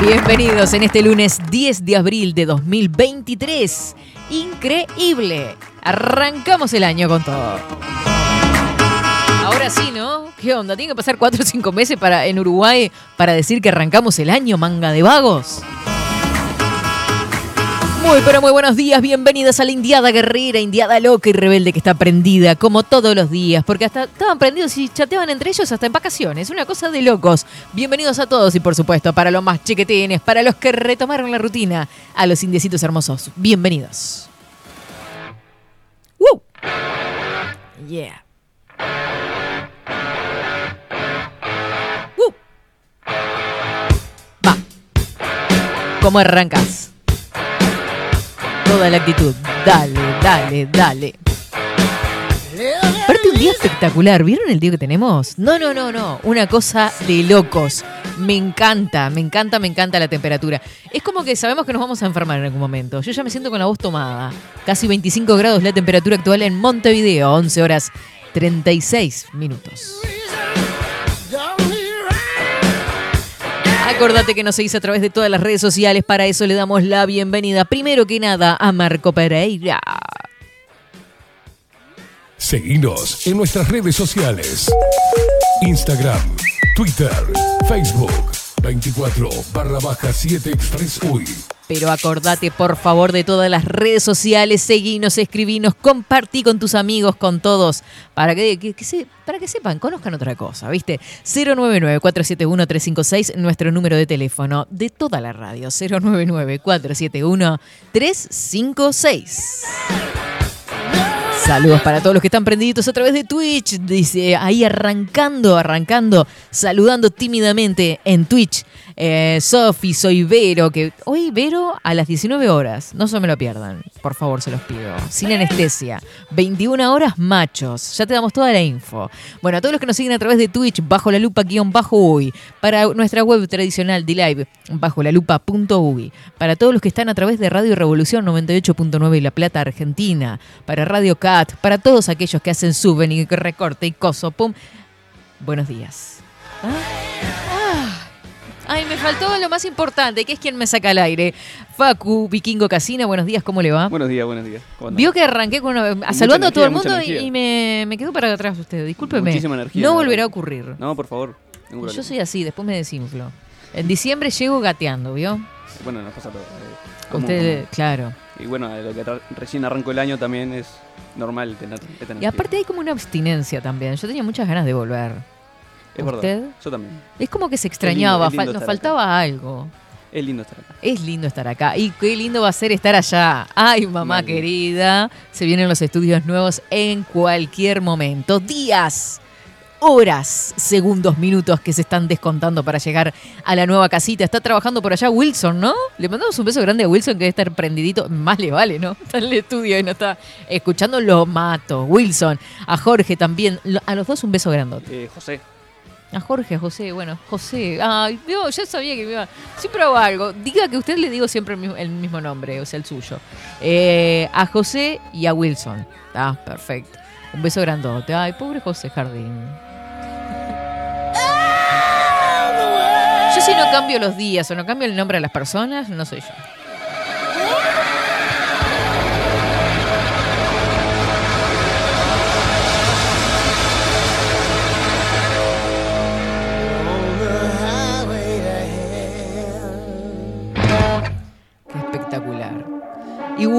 Bienvenidos en este lunes 10 de abril de 2023. Increíble. Arrancamos el año con todo. Ahora sí, ¿no? ¿Qué onda? ¿Tiene que pasar 4 o 5 meses para, en Uruguay para decir que arrancamos el año, manga de vagos? Muy, pero muy buenos días, bienvenidos a la Indiada Guerrera, Indiada Loca y Rebelde que está prendida, como todos los días, porque hasta estaban prendidos y chateaban entre ellos hasta en vacaciones, una cosa de locos. Bienvenidos a todos y por supuesto para los más chiquitines, para los que retomaron la rutina, a los indiecitos hermosos, bienvenidos. ¡Woo! Yeah. ¡Woo! Va. ¿Cómo arrancas? Toda la actitud. Dale, dale, dale. Aparte un día espectacular. ¿Vieron el día que tenemos? No, no, no, no. Una cosa de locos. Me encanta, me encanta, me encanta la temperatura. Es como que sabemos que nos vamos a enfermar en algún momento. Yo ya me siento con la voz tomada. Casi 25 grados la temperatura actual en Montevideo. 11 horas 36 minutos. Acordate que nos seguís a través de todas las redes sociales. Para eso le damos la bienvenida, primero que nada, a Marco Pereira. Seguinos en nuestras redes sociales. Instagram, Twitter, Facebook, 24 barra baja 7 Express UI. Pero acordate, por favor, de todas las redes sociales, seguinos, escribinos, compartí con tus amigos, con todos, para que, para que sepan, conozcan otra cosa, ¿viste? 099-471-356, nuestro número de teléfono de toda la radio, 099-471-356. Saludos para todos los que están prendiditos a través de Twitch. Dice ahí arrancando, arrancando, saludando tímidamente en Twitch. Eh, Sofi, soy Vero, que hoy Vero a las 19 horas, no se me lo pierdan, por favor se los pido, sin anestesia, 21 horas machos, ya te damos toda la info. Bueno, a todos los que nos siguen a través de Twitch, bajo la lupa guion bajo UI, para nuestra web tradicional de live, bajo la lupa.ui, para todos los que están a través de Radio Revolución 98.9 y La Plata, Argentina, para Radio Cat, para todos aquellos que hacen suben y recorte y coso, pum. Buenos días. Ah. Ay, me faltó lo más importante, que es quien me saca al aire. Facu, Vikingo Casina, buenos días, ¿cómo le va? Buenos días, buenos días. Vio que arranqué con una- saludando a todo el mundo y, me, me quedó para atrás usted. Discúlpeme. Muchísima energía, no volverá a ocurrir. No, por favor. Yo problema. soy así, después me desinflo. En diciembre llego gateando, ¿vio? Bueno, nos pasa todo. eh, como- Usted, claro. Y bueno, lo que recién arrancó el año también es normal tener Y aparte hay como una abstinencia también. Yo tenía muchas ganas de volver. Es verdad. ¿usted? Yo también. Es como que se extrañaba, es lindo fal- nos faltaba algo. Es lindo estar acá. Es lindo estar acá. Y qué lindo va a ser estar allá. Ay, mamá Mal. querida. Se vienen los estudios nuevos en cualquier momento. Días, horas, segundos, minutos que se están descontando para llegar a la nueva casita. Está trabajando por allá Wilson, ¿no? Le mandamos un beso grande a Wilson que debe estar prendidito. Más le vale, ¿no? Está en el estudio y no está escuchando. Lo mato. Wilson. A Jorge también. A los dos un beso grandote. Eh, José, A Jorge, a José, bueno, José. Ay, yo ya sabía que me iba. Siempre hago algo. Diga que a usted le digo siempre el mismo, el mismo nombre, o sea, el suyo. Eh, a José y a Wilson. Ah, perfecto. Un beso grandote. Ay, pobre José Jardín. Yo si no cambio los días o no cambio el nombre de las personas, no soy yo.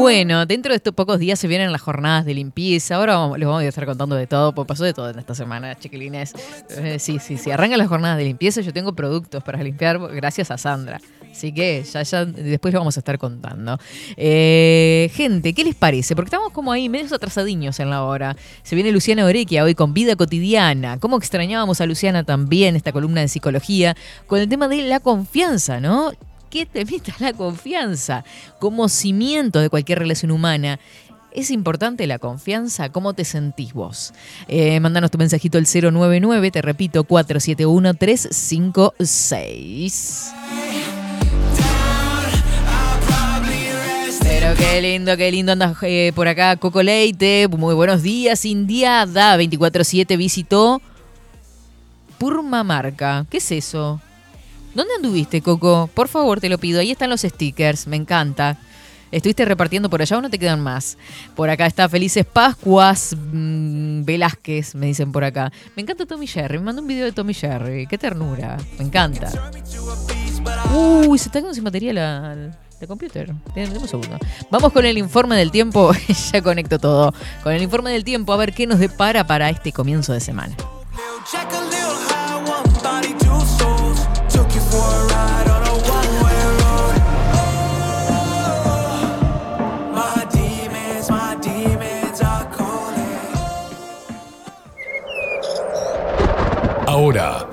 Bueno, dentro de estos pocos días se vienen las jornadas de limpieza. Ahora vamos- les vamos a estar contando de todo, porque pasó de todo en esta semana, chiquilines. Eh, sí, sí, sí. Arrancan las jornadas de limpieza. Yo tengo productos para limpiar gracias a Sandra. Así que ya, ya después lo vamos a estar contando. Eh, gente, ¿qué les parece? Porque estamos como ahí medios atrasadiños en la hora. Se viene Luciana Orequia hoy con Vida Cotidiana. ¿Cómo extrañábamos a Luciana también, esta columna de psicología, con el tema de la confianza, ¿no? ¿Qué te evita la confianza como cimiento de cualquier relación humana? ¿Es importante la confianza? ¿Cómo te sentís vos? Eh, mándanos tu mensajito al 099, te repito, 471-356. Pero qué lindo, qué lindo andas eh, por acá, Coco Leite. Muy buenos días, Indiada. 24-7 visitó Purmamarca. ¿Qué es eso? ¿Dónde anduviste, Coco? Por favor, te lo pido. Ahí están los stickers. Me encanta. ¿Estuviste repartiendo por allá o no te quedan más? Por acá está Felices Pascuas mm, Velázquez, me dicen por acá. Me encanta Tommy Jerry. Me mandó un video de Tommy Jerry. Qué ternura. Me encanta. Uy, se está quedando sin batería la, la computer. Dame un segundo. Vamos con el informe del tiempo. ya conecto todo. Con el informe del tiempo a ver qué nos depara para este comienzo de semana.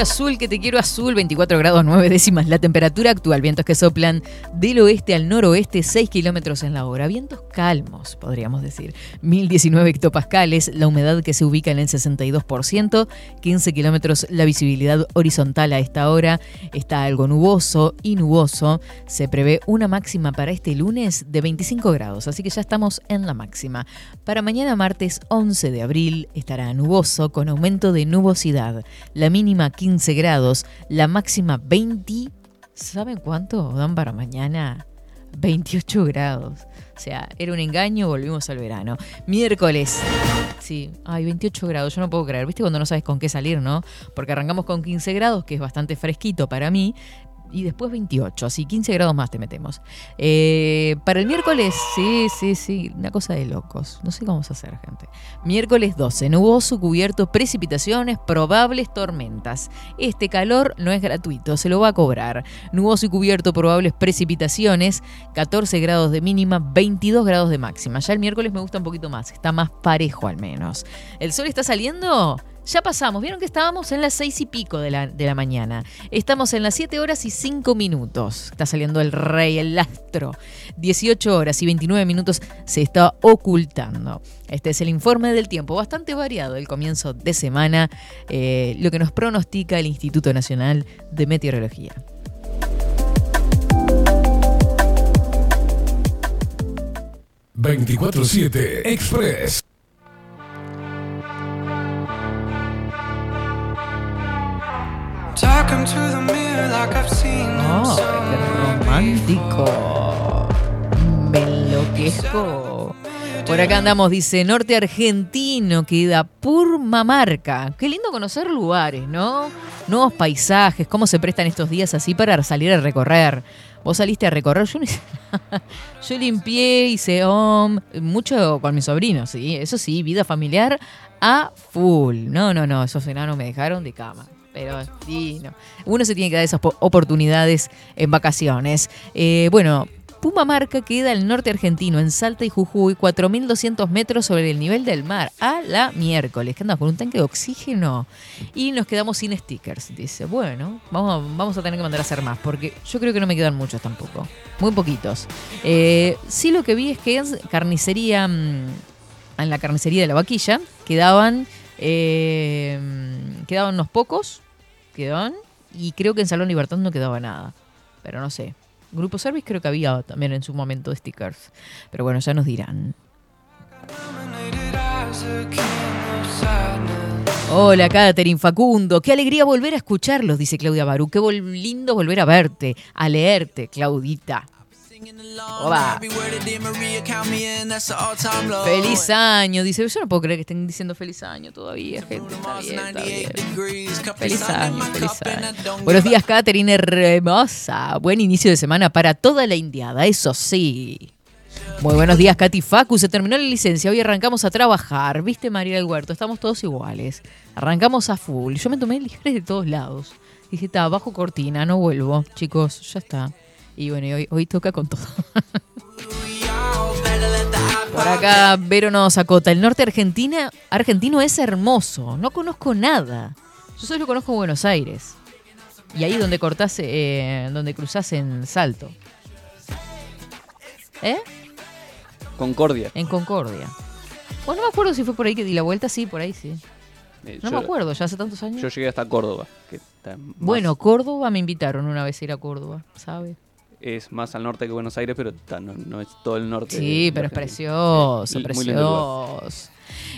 Azul, que te quiero azul, 24 grados 9 décimas la temperatura actual, vientos que soplan del oeste al noroeste 6 kilómetros en la hora, vientos calmos, podríamos decir, 1019 hectopascales, la humedad que se ubica en el 62%, 15 kilómetros la visibilidad horizontal a esta hora, está algo nuboso y nuboso, se prevé una máxima para este lunes de 25 grados, así que ya estamos en la máxima. Para mañana martes 11 de abril estará nuboso con aumento de nubosidad, la mínima 15 grados, la máxima 20. ¿Saben cuánto dan para mañana? 28 grados. O sea, era un engaño, volvimos al verano. Miércoles. Sí, ay, 28 grados, yo no puedo creer. ¿Viste cuando no sabes con qué salir, no? Porque arrancamos con 15 grados, que es bastante fresquito para mí, y después 28, así 15 grados más te metemos. Eh, para el miércoles, sí, sí, sí, una cosa de locos. No sé cómo vamos a hacer, gente. Miércoles 12, nuboso, cubierto, precipitaciones, probables tormentas. Este calor no es gratuito, se lo va a cobrar. Nuboso y cubierto, probables precipitaciones, 14 grados de mínima, 22 grados de máxima. Ya el miércoles me gusta un poquito más, está más parejo al menos. ¿El sol está saliendo? Ya pasamos, vieron que estábamos en las seis y pico de la, de la mañana. Estamos en las 7 horas y 5 minutos. Está saliendo el rey, el astro. 18 horas y 29 minutos se está ocultando. Este es el informe del tiempo, bastante variado el comienzo de semana, eh, lo que nos pronostica el Instituto Nacional de Meteorología. ...24-7 Express. ¡Oh, qué romántico! Me enloquezco. Por acá andamos, dice, norte argentino, queda Purmamarca. Qué lindo conocer lugares, ¿no? Nuevos paisajes, cómo se prestan estos días así para salir a recorrer. Vos saliste a recorrer, yo. Yo limpié, hice om, mucho con mis sobrinos, sí. Eso sí, vida familiar a full. No, no, no, esos enanos me dejaron de cama. Pero sí, no. Uno se tiene que dar esas po- oportunidades en vacaciones. Eh, bueno, Pumamarca queda al norte argentino, en Salta y Jujuy, 4.200 metros sobre el nivel del mar. A la miércoles, que andamos con un tanque de oxígeno. Y nos quedamos sin stickers. Dice, bueno, vamos, a- vamos a tener que mandar a hacer más, porque yo creo que no me quedan muchos tampoco. Muy poquitos. Eh, sí lo que vi es que en carnicería, mm, en la carnicería de la vaquilla, quedaban, eh, quedaban unos pocos, quedaban, y creo que en Salón Libertad no quedaba nada. Pero no sé. Grupo Service creo que había también en su momento stickers. Pero bueno, ya nos dirán. Hola, Catherine Facundo. Qué alegría volver a escucharlos, dice Claudia Barú. Qué lindo volver a verte, a leerte, Claudita. Oba. Feliz año, dice. Yo no puedo creer que estén diciendo feliz año todavía, gente. Está Mars, bien, está 98 bien. degrees. Cup of Feliz año, feliz año. Buenos días, Catherine hermosa. Buen inicio de semana para toda la indiada, eso sí. Muy buenos días, Katy Facu. Se terminó la licencia. Hoy arrancamos a trabajar. ¿Viste, María del Huerto? Estamos todos iguales. Arrancamos a full. Yo me tomé libres de todos lados. Dije, está, bajo cortina, no vuelvo. Chicos, ya está. Y bueno, y hoy, hoy toca con todo. Por acá Vero nos acota. El norte argentina, argentino es hermoso. No conozco nada. Yo solo conozco Buenos Aires. Y ahí donde cortás, eh, donde cruzás en Salto. ¿Eh? Concordia. En Concordia. Bueno, no me acuerdo si fue por ahí que di la vuelta. Sí, por ahí sí. Eh, No yo, me acuerdo, ya hace tantos años. Yo llegué hasta Córdoba, que está más- Bueno, Córdoba me invitaron una vez a ir a Córdoba, ¿sabe? Es más al norte que Buenos Aires, pero no, no es todo el norte. Sí, pero es precioso, Sí, precioso.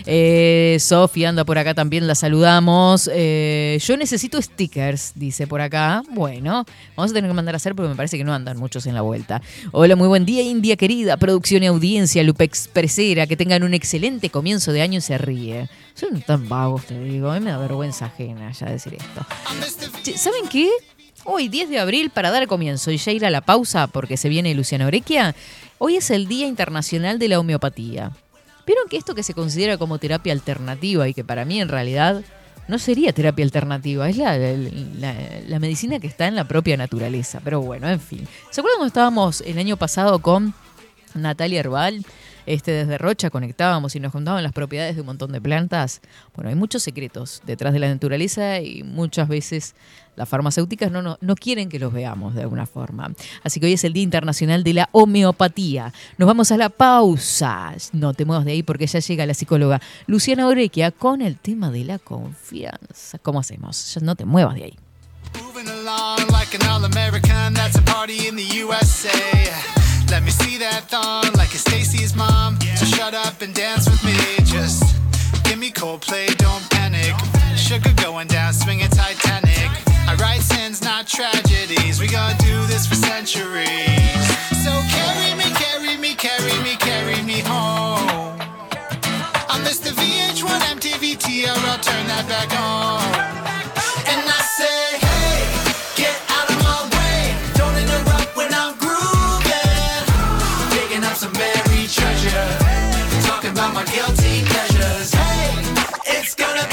Eh, Sofi anda por acá también, la saludamos. Eh, yo necesito stickers, dice por acá. Bueno, vamos a tener que mandar a hacer porque me parece que no andan muchos en la vuelta. Hola, muy buen día, India querida, producción y audiencia, Lupe Expresera, que tengan un excelente comienzo de año y se ríe. Son tan vagos, te digo, a mí me da vergüenza ajena ya decir esto. ¿Saben qué? Hoy, 10 de abril, para dar comienzo y ya ir a la pausa porque se viene Luciana Orequia, hoy es el Día Internacional de la Homeopatía. ¿Vieron que esto que se considera como terapia alternativa y que para mí en realidad no sería terapia alternativa, es la, la- la medicina que está en la propia naturaleza? Pero bueno, en fin. ¿Se acuerdan cuando estábamos el año pasado con Natalia Herbal? Este, desde Rocha conectábamos y nos contaban las propiedades de un montón de plantas. Bueno, hay muchos secretos detrás de la naturaleza y muchas veces las farmacéuticas no, no, no quieren que los veamos de alguna forma. Así que hoy es el Día Internacional de la Homeopatía. Nos vamos a la pausa. No te muevas de ahí porque ya llega la psicóloga Luciana Orequia con el tema de la confianza. ¿Cómo hacemos? Ya no te muevas de ahí. Let me see that thong like it's Stacy's mom. So shut up and dance with me. Just give me Coldplay, don't panic. Sugar going down, swinging Titanic. I write sins, not tragedies. We gonna do this for centuries. So carry me, carry me, carry me, carry me home. I miss the VH1 MTV TRL, turn that back on. It's gonna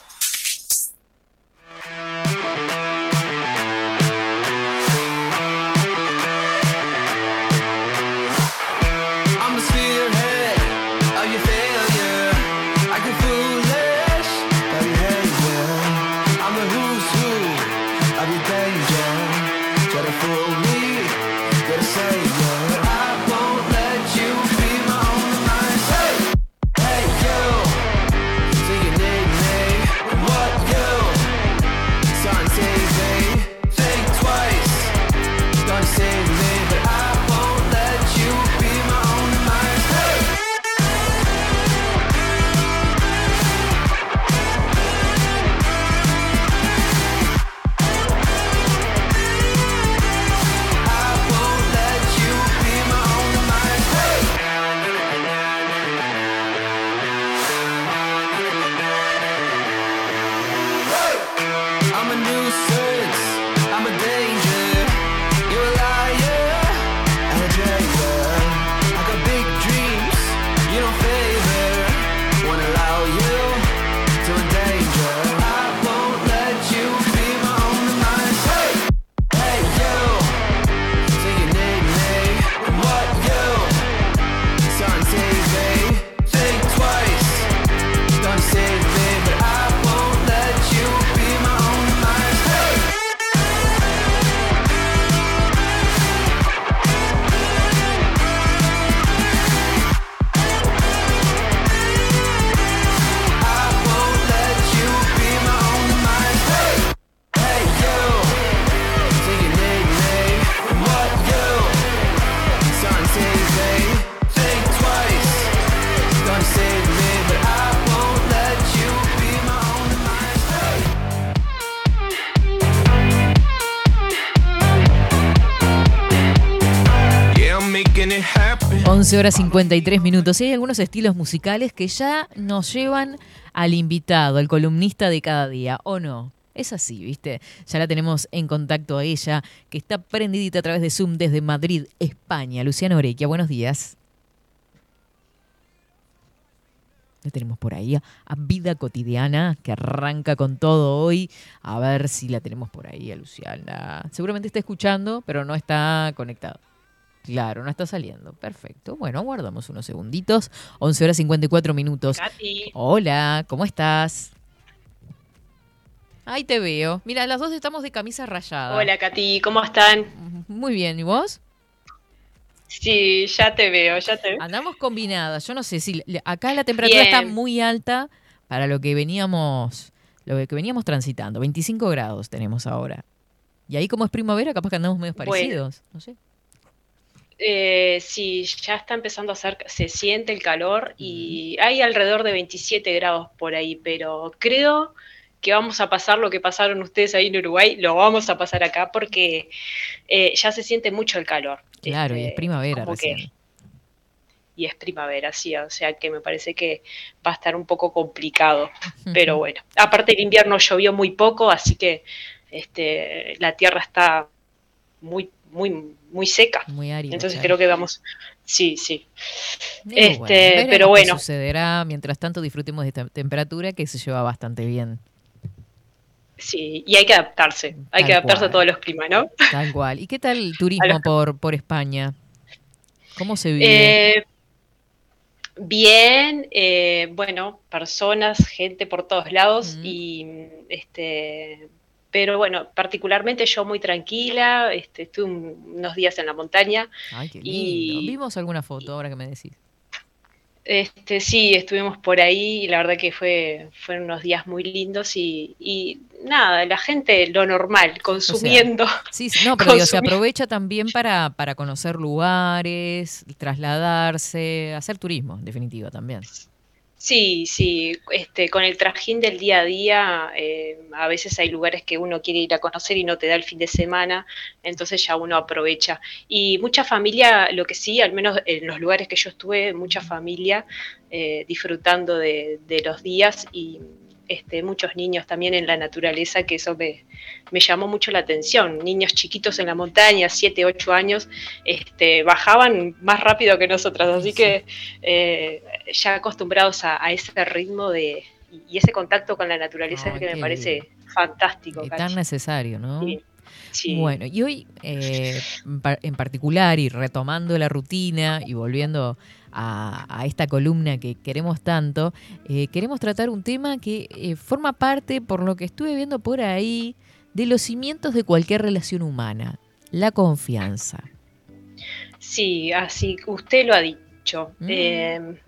12 horas 53 minutos. Y hay algunos estilos musicales que ya nos llevan al invitado, al columnista de cada día, ¿o no? Es así, ¿viste? Ya la tenemos en contacto a ella, que está prendidita a través de Zoom desde Madrid, España. Luciana Orequia, buenos días. La tenemos por ahí a, Vida Cotidiana, que arranca con todo hoy. A ver si la tenemos por ahí a Luciana. Seguramente está escuchando, pero no está conectada. Claro, no está saliendo. Perfecto. Bueno, aguardamos unos segunditos. 11 horas 54 minutos. Katy. Hola, ¿cómo estás? Ahí te veo. Mira, las dos estamos de camisa rayada. Hola Katy, ¿cómo están? Muy bien, ¿y vos? Sí, ya te veo, ya te veo. Andamos combinadas. Yo no sé si acá la temperatura está muy alta para lo que veníamos, lo que veníamos transitando. 25 grados tenemos ahora. Y ahí como es primavera, capaz que andamos medio Bueno. parecidos. No sé. Eh, sí, ya está empezando a hacer, se siente el calor y hay alrededor de 27 grados por ahí, pero creo que vamos a pasar lo que pasaron ustedes ahí en Uruguay, lo vamos a pasar acá porque eh, ya se siente mucho el calor. Claro, y es Este, primavera como que- recién. y es primavera, sí, o sea que me parece que va a estar un poco complicado, pero bueno, aparte el invierno llovió muy poco, así que este, la tierra está muy, muy, muy seca, Muy árido. entonces claro. creo que vamos, sí, sí. Digo, este, bueno, pero bueno. sucederá. Mientras tanto, disfrutemos de esta temperatura que se lleva bastante bien. Sí, y hay que adaptarse, hay que adaptarse cual. a todos los climas, ¿no? Tal cual. ¿Y qué tal el turismo por, por España? ¿Cómo se vive? Eh, bien, eh, bueno, personas, gente por todos lados y este, pero bueno, particularmente yo muy tranquila, este, estuve un- unos días en la montaña, Ay, qué lindo. y- Vimos alguna foto ahora que me decís. este, sí, estuvimos por ahí y la verdad que fue, fueron unos días muy lindos y, y nada, la gente lo normal, consumiendo. Sí, sí, no, pero digo, se aprovecha también para, para conocer lugares, trasladarse, hacer turismo, en definitiva, también. Sí, sí, este, con el trajín del día a día, eh, a veces hay lugares que uno quiere ir a conocer y no te da el fin de semana, entonces ya uno aprovecha. Y mucha familia, lo que sí, al menos en los lugares que yo estuve, mucha familia eh, disfrutando de, de los días y este, muchos niños también en la naturaleza, que eso me, me llamó mucho la atención. Niños chiquitos en la montaña, 7, 8 años, este, bajaban más rápido que nosotras, así que eh, ya acostumbrados a, a ese ritmo de, y ese contacto con la naturaleza Ay, que me parece fantástico. Y Cachi. tan necesario, ¿no? Sí, sí. Bueno, y hoy eh, en particular y retomando la rutina y volviendo a, a esta columna que queremos tanto, eh, queremos tratar un tema que eh, forma parte, por lo que estuve viendo por ahí, de los cimientos de cualquier relación humana, la confianza. Sí, así usted lo ha dicho. Mm. Eh,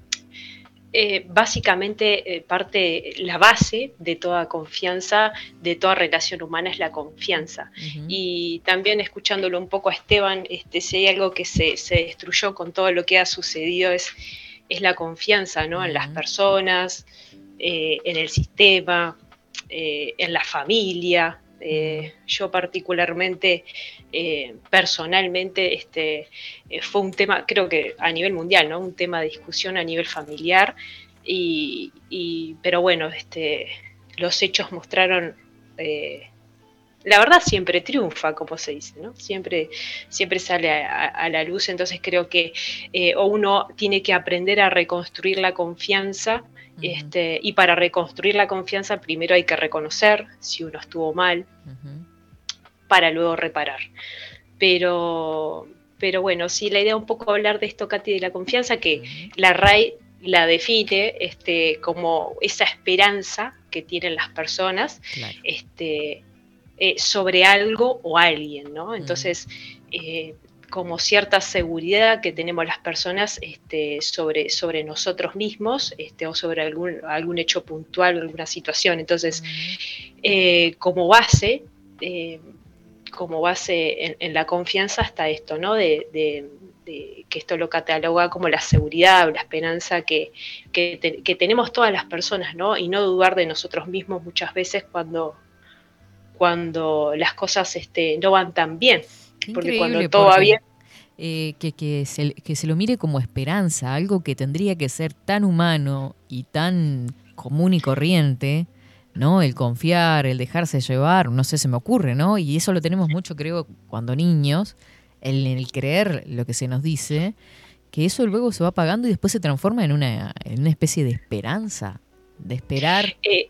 eh, básicamente, eh, parte, la base de toda confianza, de toda relación humana es la confianza. Y también escuchándolo un poco a Esteban, este, si hay algo que se, se destruyó con todo lo que ha sucedido es, es la confianza ¿no? en las personas, eh, en el sistema, eh, en la familia. Yo particularmente, eh, personalmente, este, eh, fue un tema, creo que a nivel mundial, ¿no? Un tema de discusión a nivel familiar. Y, y- pero bueno, este, los hechos mostraron, eh, la verdad siempre triunfa, como se dice, ¿no? Siempre, siempre sale a, la luz. Entonces creo que o uno tiene que aprender a reconstruir la confianza. Este, y para reconstruir la confianza primero hay que reconocer si uno estuvo mal. Para luego reparar. Pero, pero bueno, sí, la idea un poco hablar de esto, Katy, de la confianza, que la RAI la define este, como esa esperanza que tienen las personas Claro. este, eh, sobre algo o alguien, ¿no? Entonces, eh, como cierta seguridad que tenemos las personas este, sobre, sobre nosotros mismos este, o sobre algún, algún hecho puntual o alguna situación. Entonces, eh, como base, como base en, en la confianza está esto, ¿no? De, de- de que esto lo cataloga como la seguridad, la esperanza que, que, te- que tenemos todas las personas, ¿no? Y no dudar de nosotros mismos muchas veces cuando, cuando las cosas este, no van tan bien. Qué porque increíble, cuando todo va bien- eh, que, que se, que se lo mire como esperanza, algo que tendría que ser tan humano y tan común y corriente, ¿no? El confiar, el dejarse llevar, no sé, se me ocurre, ¿no? Y eso lo tenemos mucho, creo, cuando niños, el, el creer lo que se nos dice, que eso luego se va apagando y después se transforma en una, en una especie de esperanza, de esperar. Eh,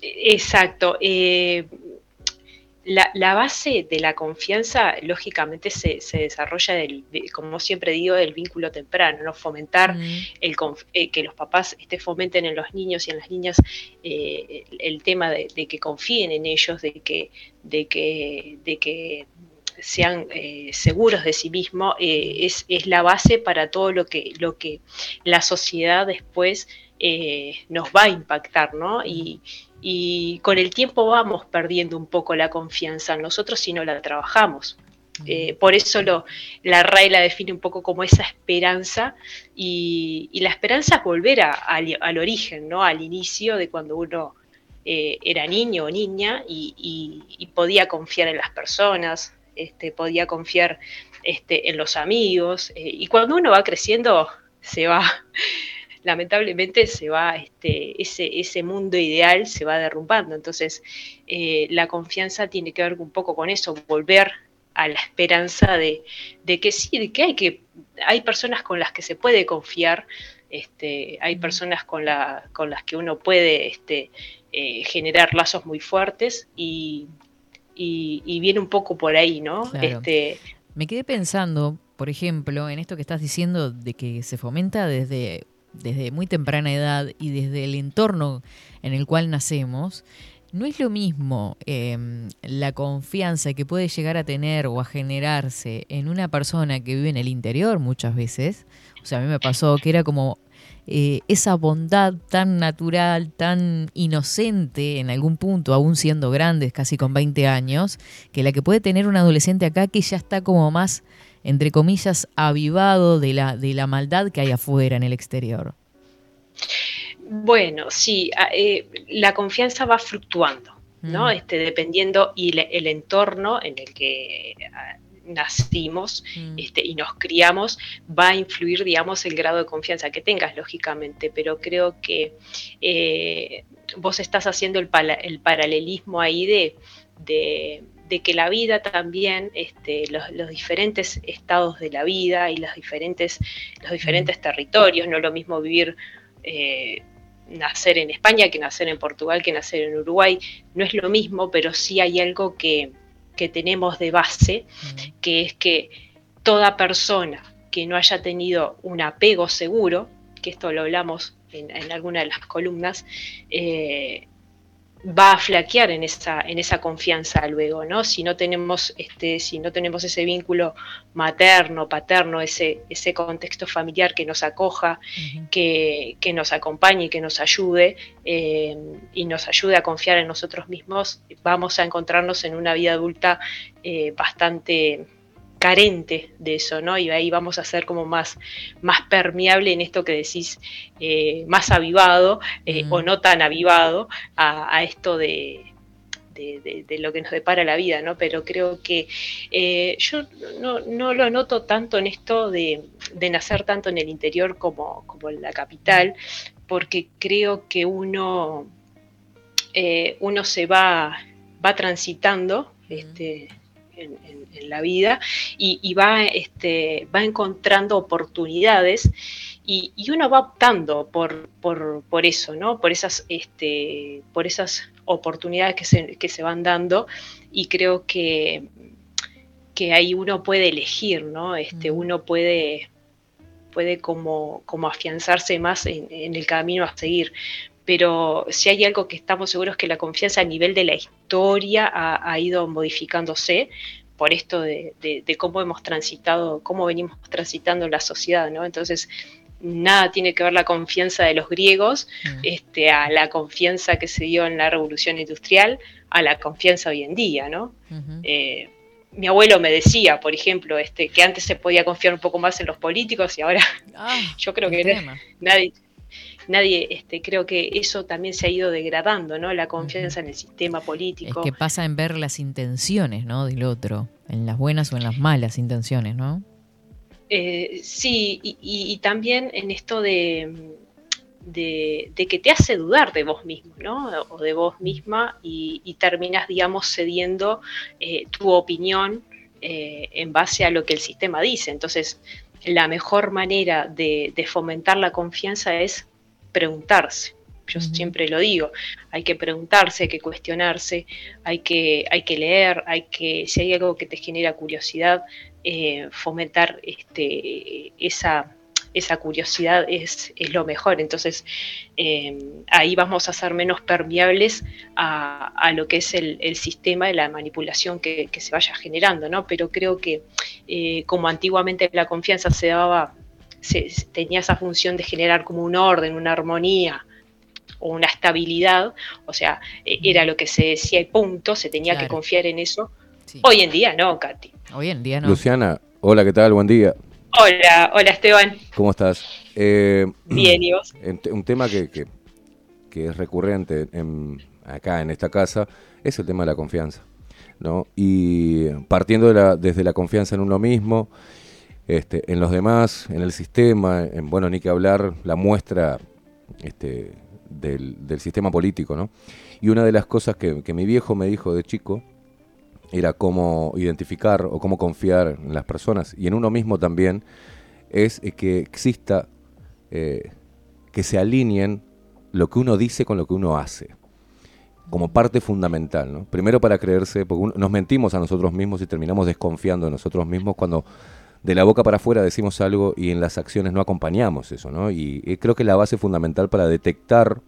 exacto. eh, la, la base de la confianza, lógicamente, se, se desarrolla, del, de- como siempre digo, del vínculo temprano, ¿no? Fomentar Mm, el eh, que los papás este, fomenten en los niños y en las niñas eh, el, el tema de, de que confíen en ellos, de que, de que, de que sean eh, seguros de sí mismos, es, es, la base para todo lo que, lo que la sociedad después nos va a impactar, ¿no? Y, y, con el tiempo vamos perdiendo un poco la confianza en nosotros si no la trabajamos. por eso lo, la RAE la define un poco como esa esperanza y, y la esperanza es volver a, a, al origen, ¿no? al inicio de cuando uno eh, era niño o niña y, y, y, podía confiar en las personas, este, podía confiar este, en los amigos. Eh, y cuando uno va creciendo, se va, lamentablemente se va, este, ese, ese mundo ideal se va derrumbando. Entonces, eh, la confianza tiene que ver un poco con eso, volver a la esperanza de, de, que sí, de que hay que hay personas con las que se puede confiar, este, hay personas con, la, con las que uno puede este, eh, generar lazos muy fuertes y, y, y, viene un poco por ahí, ¿no? Claro. Este, Me quedé pensando, por ejemplo, en esto que estás diciendo de que se fomenta desde, desde muy temprana edad y desde el entorno en el cual nacemos. No es lo mismo eh, la confianza que puede llegar a tener o a generarse en una persona que vive en el interior muchas veces. O sea, a mí me pasó que era como eh, esa bondad tan natural, tan inocente en algún punto, aún siendo grandes, casi con 20 años, que la que puede tener un adolescente acá que ya está como más, entre comillas, avivado de la, de la maldad que hay afuera en el exterior. Bueno, sí, eh, la confianza va fluctuando, ¿no? Mm. Este, dependiendo y le, el entorno en el que nacimos mm. este, y nos criamos, va a influir, digamos, el grado de confianza que tengas, lógicamente, pero creo que eh, vos estás haciendo el, el paralelismo ahí de, de, de, que la vida también, este, los, los, diferentes estados de la vida y los diferentes, los diferentes territorios, no es lo mismo vivir... Eh, nacer en España que nacer en Portugal, que nacer en Uruguay, no es lo mismo, pero sí hay algo que, que tenemos de base, que es que toda persona que no haya tenido un apego seguro, que esto lo hablamos en, en alguna de las columnas, eh, va a flaquear en esa, en esa confianza luego, ¿no? Si no tenemos, este, si no tenemos ese vínculo materno, paterno, ese, ese contexto familiar que nos acoja, uh -huh. que, que, nos acompañe que nos ayude eh, y nos ayude a confiar en nosotros mismos, vamos a encontrarnos en una vida adulta eh, bastante carente de eso, ¿no? Y ahí vamos a ser como más, más permeable en esto que decís, eh, más avivado eh, mm. o no tan avivado a, a esto de, de, de, de, lo que nos depara la vida, ¿no? Pero creo que eh, yo no, no, lo noto tanto en esto de, nacer tanto en el interior como, como en la capital, porque creo que uno, uno se va, va transitando, mm. este, en, en, en la vida y, y va, este, va encontrando oportunidades y, y, uno va optando por, por, por eso, ¿no? Por esas, este, por esas oportunidades que se, que se van dando y creo que, que ahí uno puede elegir, ¿no? Este, uno puede, puede como, como afianzarse más en, en el camino a seguir pero si hay algo que estamos seguros que la confianza a nivel de la historia ha, ha ido modificándose por esto de, de, de, cómo hemos transitado, cómo venimos transitando la sociedad, ¿no? Entonces, nada tiene que ver la confianza de los griegos mm. este, a la confianza que se dio en la revolución industrial, a la confianza hoy en día, ¿no? Uh -huh. eh, mi abuelo me decía, por ejemplo, este, que antes se podía confiar un poco más en los políticos y ahora ah, yo creo que nadie, nadie, este, creo que eso también se ha ido degradando, ¿no? La confianza en el sistema político. Es que pasa en ver las intenciones, ¿no? Del otro, en las buenas o en las malas intenciones, ¿no? Eh, sí, y, y, y, también en esto de, de, de, que te hace dudar de vos mismo, ¿no? O de vos misma y, y terminas, digamos, cediendo eh, tu opinión eh, en base a lo que el sistema dice. Entonces, la mejor manera de, de fomentar la confianza es preguntarse. Yo uh -huh. siempre lo digo, hay que preguntarse, hay que cuestionarse, hay que, hay que leer, hay que, si hay algo que te genera curiosidad, eh, fomentar este, esa, esa curiosidad es, es lo mejor. Entonces, eh, ahí vamos a ser menos permeables a, a lo que es el, el, sistema de la manipulación que, que, se vaya generando, ¿no? Pero creo que eh, como antiguamente la confianza se daba, se, tenía esa función de generar como un orden, una armonía, o una estabilidad, o sea, eh, era lo que se decía y punto, se tenía claro. que confiar en eso. Sí. Hoy en día no, Katy. Hoy en día no. Luciana, hola, ¿qué tal? Buen día. Hola, hola Esteban. ¿Cómo estás? Eh, Bien, ¿y vos? Un tema que, que, que es recurrente en, acá en esta casa es el tema de la confianza. ¿no? Y partiendo de la, desde la confianza en uno mismo, este, en los demás, en el sistema, en, bueno, ni que hablar, la muestra este, del, sistema político. ¿no? Y una de las cosas que, mi viejo me dijo de chico era cómo identificar o cómo confiar en las personas y en uno mismo también, es que exista, eh, que se alineen lo que uno dice con lo que uno hace, como parte fundamental. ¿no? Primero para creerse, porque nos mentimos a nosotros mismos y terminamos desconfiando de nosotros mismos cuando de la boca para afuera decimos algo y en las acciones no acompañamos eso. ¿no? Y, y creo que es la base fundamental para detectar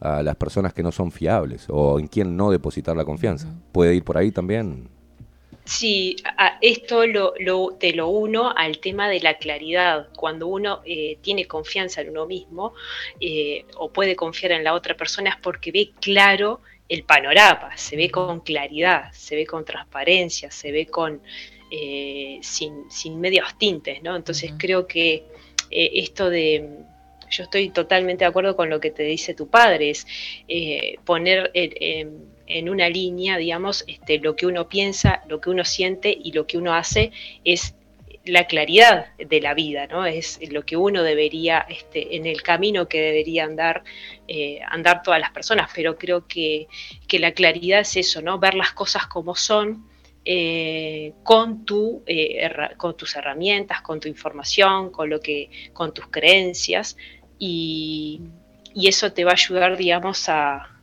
a las personas que no son fiables o en quién no depositar la confianza. ¿Puede ir por ahí también? Sí, a esto lo, lo, te lo uno al tema de la claridad. Cuando uno eh, tiene confianza en uno mismo eh, o puede confiar en la otra persona es porque ve claro el panorama, se ve con claridad, se ve con transparencia, se ve con eh, sin, sin, medios tintes, ¿no? Entonces uh -huh. creo que esto de yo estoy totalmente de acuerdo con lo que te dice tu padre, es eh, poner en, en, una línea, digamos, este, lo que uno piensa, lo que uno siente y lo que uno hace es la claridad de la vida, ¿no? Es lo que uno debería, este, en el camino que debería andar, eh, andar todas las personas, pero creo que, que, la claridad es eso, ¿no? Ver las cosas como son, eh, con, tu, eh, con tus herramientas, con tu información, con, lo que, con tus creencias, y, y, eso te va a ayudar, digamos, a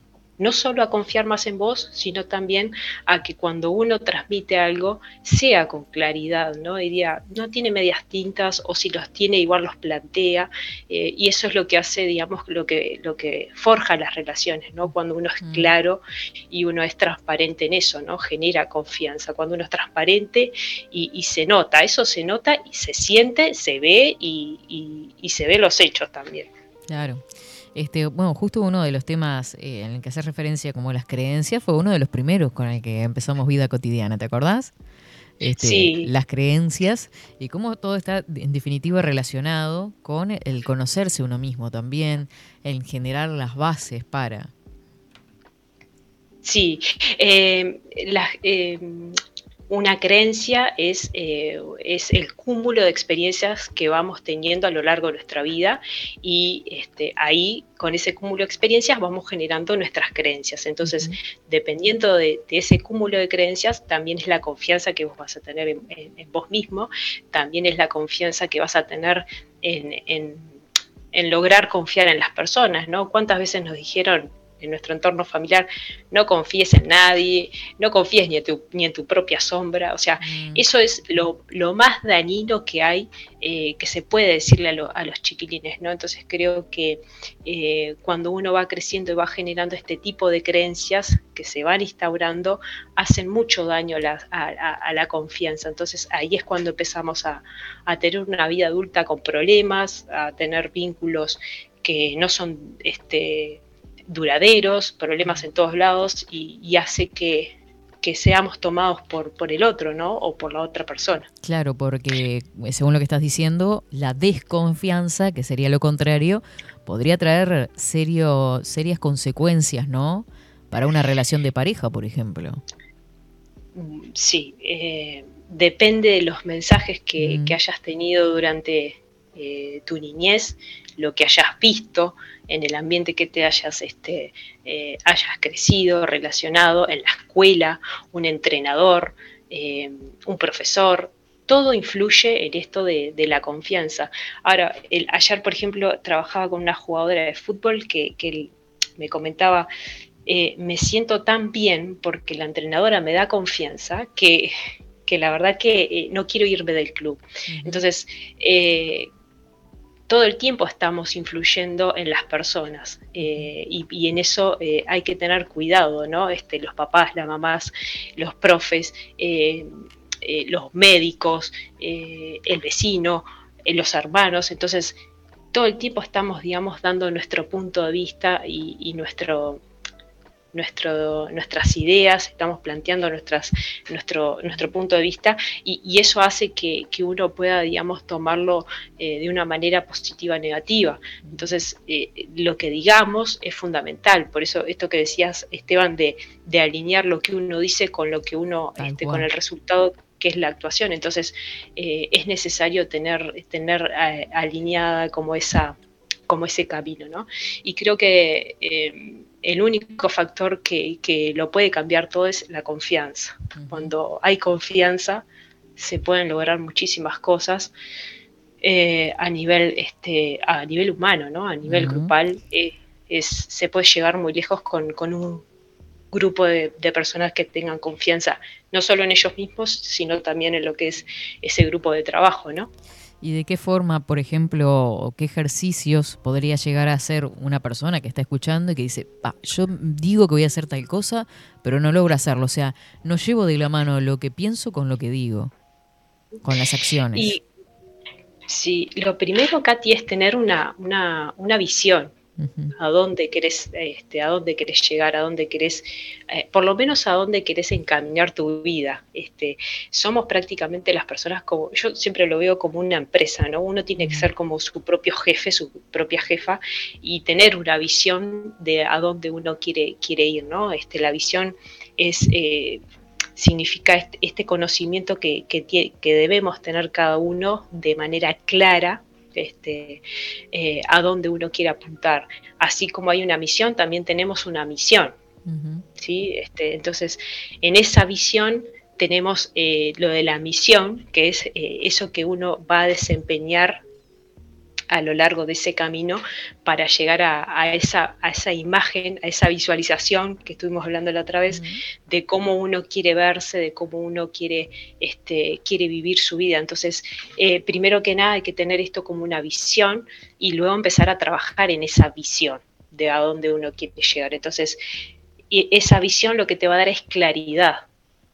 no solo a confiar más en vos, sino también a que cuando uno transmite algo sea con claridad, ¿no? Diría, no tiene medias tintas o si los tiene igual los plantea eh, y eso es lo que hace, digamos, lo que, lo que forja las relaciones, ¿no? Cuando uno es claro y uno es transparente en eso, ¿no? Genera confianza, cuando uno es transparente y, y se nota, eso se nota y se siente, se ve y, y, y se ve los hechos también. Claro. Este, bueno, justo uno de los temas eh, en el que hace referencia como las creencias fue uno de los primeros con el que empezamos vida cotidiana, ¿te acordás? Este, sí. Las creencias y cómo todo está en definitiva relacionado con el conocerse uno mismo también, el generar las bases para. Sí, eh, la, eh, una creencia es, eh, es, el cúmulo de experiencias que vamos teniendo a lo largo de nuestra vida y este, ahí con ese cúmulo de experiencias vamos generando nuestras creencias. Entonces, uh -huh. dependiendo de, de, ese cúmulo de creencias, también es la confianza que vos vas a tener en, en, en vos mismo, también es la confianza que vas a tener en, en lograr confiar en las personas, ¿no? ¿Cuántas veces nos dijeron, en nuestro entorno familiar, no confíes en nadie, no confíes ni en tu, ni en tu propia sombra. O sea, mm. eso es lo, lo, más dañino que hay, eh, que se puede decirle a, lo, a, los chiquilines, ¿no? Entonces creo que eh, cuando uno va creciendo y va generando este tipo de creencias que se van instaurando, hacen mucho daño a la, a, a la confianza. Entonces ahí es cuando empezamos a, a tener una vida adulta con problemas, a tener vínculos que no son este, duraderos, problemas en todos lados y, y hace que, que, seamos tomados por, por el otro, ¿no? O por la otra persona. Claro, porque según lo que estás diciendo, la desconfianza, que sería lo contrario, podría traer serio, serias consecuencias, ¿no? Para una relación de pareja, por ejemplo. Sí, eh, depende de los mensajes que, mm. que hayas tenido durante eh, tu niñez, lo que hayas visto, en el ambiente que te hayas, este, eh, hayas crecido, relacionado, en la escuela, un entrenador, eh, un profesor, todo influye en esto de, de la confianza. Ahora, el, ayer, por ejemplo, trabajaba con una jugadora de fútbol que, que me comentaba, eh, me siento tan bien porque la entrenadora me da confianza que, que la verdad que eh, no quiero irme del club. Entonces, eh, todo el tiempo estamos influyendo en las personas eh, y, en eso eh, hay que tener cuidado, ¿no? Este, los papás, las mamás, los profes, eh, los médicos, el vecino, los hermanos, entonces todo el tiempo estamos, digamos, dando nuestro punto de vista y nuestro, nuestro, nuestras ideas, estamos planteando nuestras, nuestro, nuestro punto de vista y, y eso hace que, que, uno pueda, digamos, tomarlo eh, de una manera positiva o negativa. Entonces, eh, lo que digamos es fundamental. Por eso, esto que decías, Esteban, de, de alinear lo que uno dice con lo que uno, este, con el resultado que es la actuación. Entonces, eh, es necesario tener, tener alineada como esa como ese camino, ¿no? Y creo que el único factor que, que, lo puede cambiar todo es la confianza. Cuando hay confianza, se pueden lograr muchísimas cosas eh, a nivel este, a nivel humano, ¿no? A nivel uh -huh. grupal eh, es, se puede llegar muy lejos con, con un grupo de, de, personas que tengan confianza, no solo en ellos mismos, sino también en lo que es ese grupo de trabajo, ¿no? ¿Y de qué forma, por ejemplo, qué ejercicios podría llegar a hacer una persona que está escuchando y que dice, yo digo que voy a hacer tal cosa, pero no logro hacerlo? O sea, no llevo de la mano lo que pienso con lo que digo, con las acciones. Y, sí, lo primero, Katy, es tener una, una, una visión, a dónde querés, este, a dónde querés llegar, a dónde querés, eh, por lo menos a dónde querés encaminar tu vida. Este, somos prácticamente las personas como, yo siempre lo veo como una empresa, ¿no? Uno tiene que ser como su propio jefe, su propia jefa, y tener una visión de a dónde uno quiere, quiere ir, ¿no? Este, la visión es eh, significa este, este conocimiento que, que, que debemos tener cada uno de manera clara este, eh, a dónde uno quiere apuntar. Así como hay una misión, también tenemos una misión. Uh -huh. ¿sí? Este, entonces, en esa visión tenemos eh, lo de la misión, que es eh, eso que uno va a desempeñar a lo largo de ese camino para llegar a, a, esa, a esa imagen, a esa visualización que estuvimos hablando la otra vez, uh -huh. de cómo uno quiere verse, de cómo uno quiere, este, quiere vivir su vida. Entonces, eh, primero que nada hay que tener esto como una visión y luego empezar a trabajar en esa visión de a dónde uno quiere llegar. Entonces, esa visión lo que te va a dar es claridad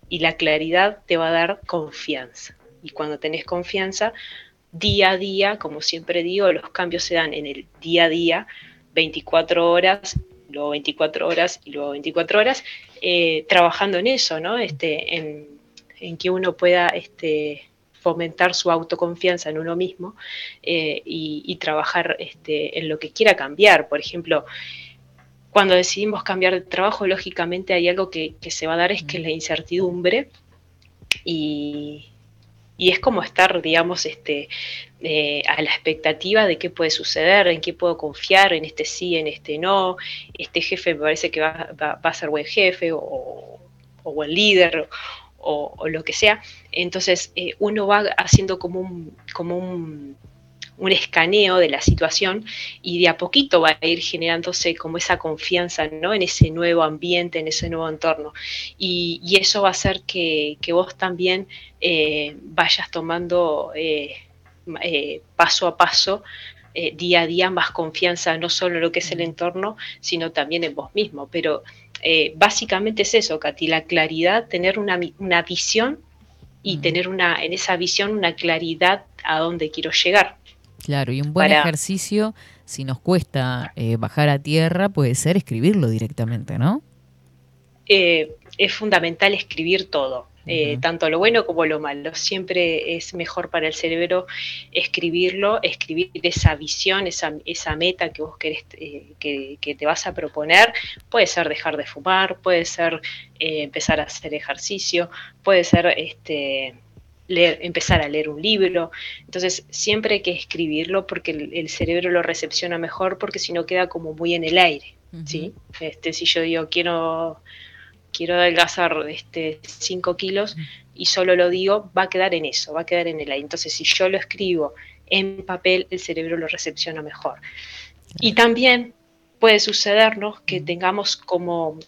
y la claridad te va a dar confianza. Y cuando tenés confianza, día a día, como siempre digo, los cambios se dan en el día a día, 24 horas, luego 24 horas y luego 24 horas, eh, trabajando en eso, ¿no? Este, en, en que uno pueda este, fomentar su autoconfianza en uno mismo eh, y, y, trabajar este, en lo que quiera cambiar. Por ejemplo, cuando decidimos cambiar de trabajo, lógicamente hay algo que, que se va a dar, es que la incertidumbre y, y es como estar, digamos, este, eh, a la expectativa de qué puede suceder, en qué puedo confiar, en este sí, en este no, este jefe me parece que va, va, va a ser buen jefe o, buen líder o, o, lo que sea. Entonces eh, uno va haciendo como un, como un un escaneo de la situación y de a poquito va a ir generándose como esa confianza ¿no? en ese nuevo ambiente, en ese nuevo entorno. Y, y eso va a hacer que, que vos también eh, vayas tomando eh, eh, paso a paso, eh, día a día, más confianza, no solo en lo que es el entorno, sino también en vos mismo. Pero básicamente es eso, Katy, la claridad, tener una, una visión y tener una, en esa visión una claridad a dónde quiero llegar. Claro, y un buen para... ejercicio, si nos cuesta eh, bajar a tierra, puede ser escribirlo directamente, ¿no? Eh, es fundamental escribir todo, eh, uh -huh. tanto lo bueno como lo malo. Siempre es mejor para el cerebro escribirlo, escribir esa visión, esa, esa meta que vos querés, eh, que, que, te vas a proponer. Puede ser dejar de fumar, puede ser eh, empezar a hacer ejercicio, puede ser este, leer, empezar a leer un libro. Entonces, siempre hay que escribirlo porque el, el cerebro lo recepciona mejor, porque si no queda como muy en el aire. Uh -huh. ¿sí? este, si yo digo, quiero, quiero adelgazar este, 5 kilos uh -huh. y solo lo digo, va a quedar en eso, va a quedar en el aire. Entonces, si yo lo escribo en papel, el cerebro lo recepciona mejor. Y también puede sucedernos que tengamos como,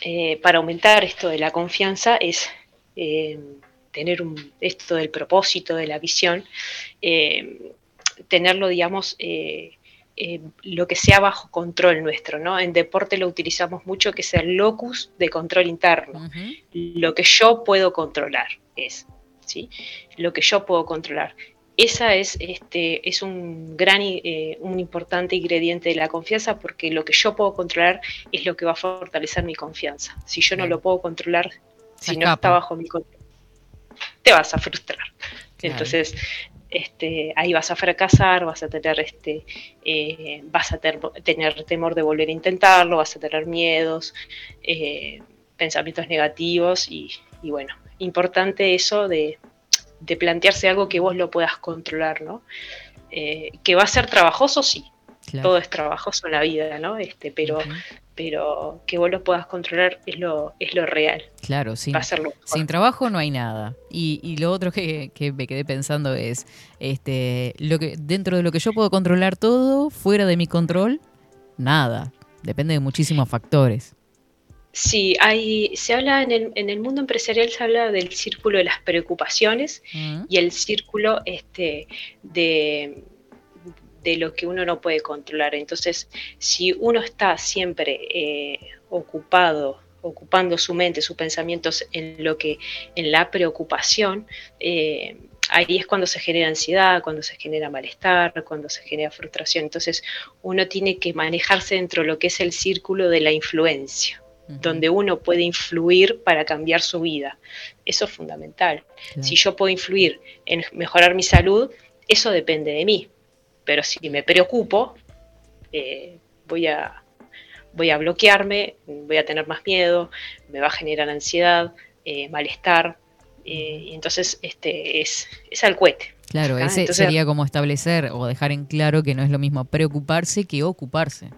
eh, para aumentar esto de la confianza, es... Eh, tener un, esto del propósito, de la visión, eh, tenerlo, digamos, eh, eh, lo que sea bajo control nuestro, ¿no? En deporte lo utilizamos mucho, que es el locus de control interno. Lo que yo puedo controlar es, ¿sí? Lo que yo puedo controlar. Esa es, este, es un gran, eh, un importante ingrediente de la confianza porque lo que yo puedo controlar es lo que va a fortalecer mi confianza. Si yo no lo puedo controlar, si no está bajo mi control, te vas a frustrar. Entonces, este, ahí vas a fracasar, vas a tener, este, eh, vas a tener temor de volver a intentarlo, vas a tener miedos, eh, pensamientos negativos y, bueno, importante eso de, plantearse algo que vos lo puedas controlar, ¿no? Eh, que va a ser trabajoso, sí, todo es trabajoso en la vida, ¿no? Este, pero, pero que vos lo puedas controlar es lo, es lo real. Claro, sin, sin trabajo no hay nada. Y, y lo otro que, que, me quedé pensando es, este, lo que, dentro de lo que yo puedo controlar todo, fuera de mi control, nada. Depende de muchísimos factores. Sí, hay, se habla en el, en el mundo empresarial, se habla del círculo de las preocupaciones mm. y el círculo este, de, de lo que uno no puede controlar. Entonces, si uno está siempre eh, ocupado, ocupando su mente, sus pensamientos en lo que, en la preocupación, eh, ahí es cuando se genera ansiedad, cuando se genera malestar, cuando se genera frustración. Entonces, uno tiene que manejarse dentro de lo que es el círculo de la influencia donde uno puede influir para cambiar su vida. Eso es fundamental. Si yo puedo influir en mejorar mi salud, eso depende de mí. Pero si me preocupo, eh, voy, a, voy a bloquearme, voy a tener más miedo, me va a generar ansiedad, eh, malestar. Eh, y entonces este, es, es al cohete. Claro, ese sería como establecer o dejar en claro que no es lo mismo preocuparse que ocuparse.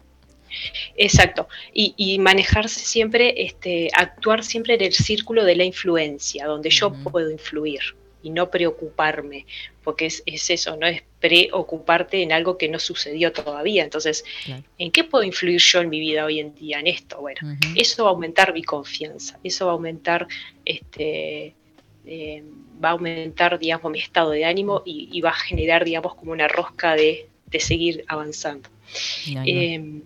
Exacto, y, manejarse siempre, este, actuar siempre en el círculo de la influencia, donde yo puedo influir y no preocuparme, porque es, eso, no es preocuparte en algo que no sucedió todavía. Entonces, ¿en qué puedo influir yo en mi vida hoy en día en esto? Bueno, eso va a aumentar mi confianza, eso va a aumentar, este, eh, va a aumentar, digamos, mi estado de ánimo y, va a generar, digamos, como una rosca de, seguir avanzando. Em,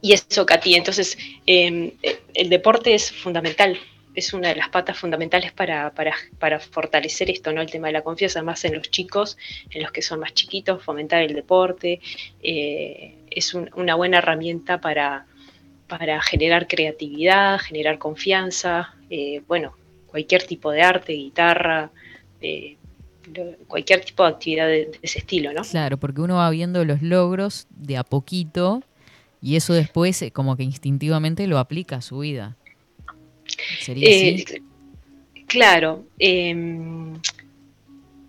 y eso, Katy, entonces em, el deporte es fundamental es una de las patas fundamentales para, fortalecer esto, ¿no? El tema de la confianza, más en los chicos, en los que son más chiquitos, fomentar el deporte, eh, es una buena herramienta para, para generar creatividad, generar confianza, eh, bueno, cualquier tipo de arte, guitarra, eh, cualquier tipo de actividad de, ese estilo, ¿no? Claro, porque uno va viendo los logros de a poquito y eso después como que instintivamente lo aplica a su vida. Eh, claro, em,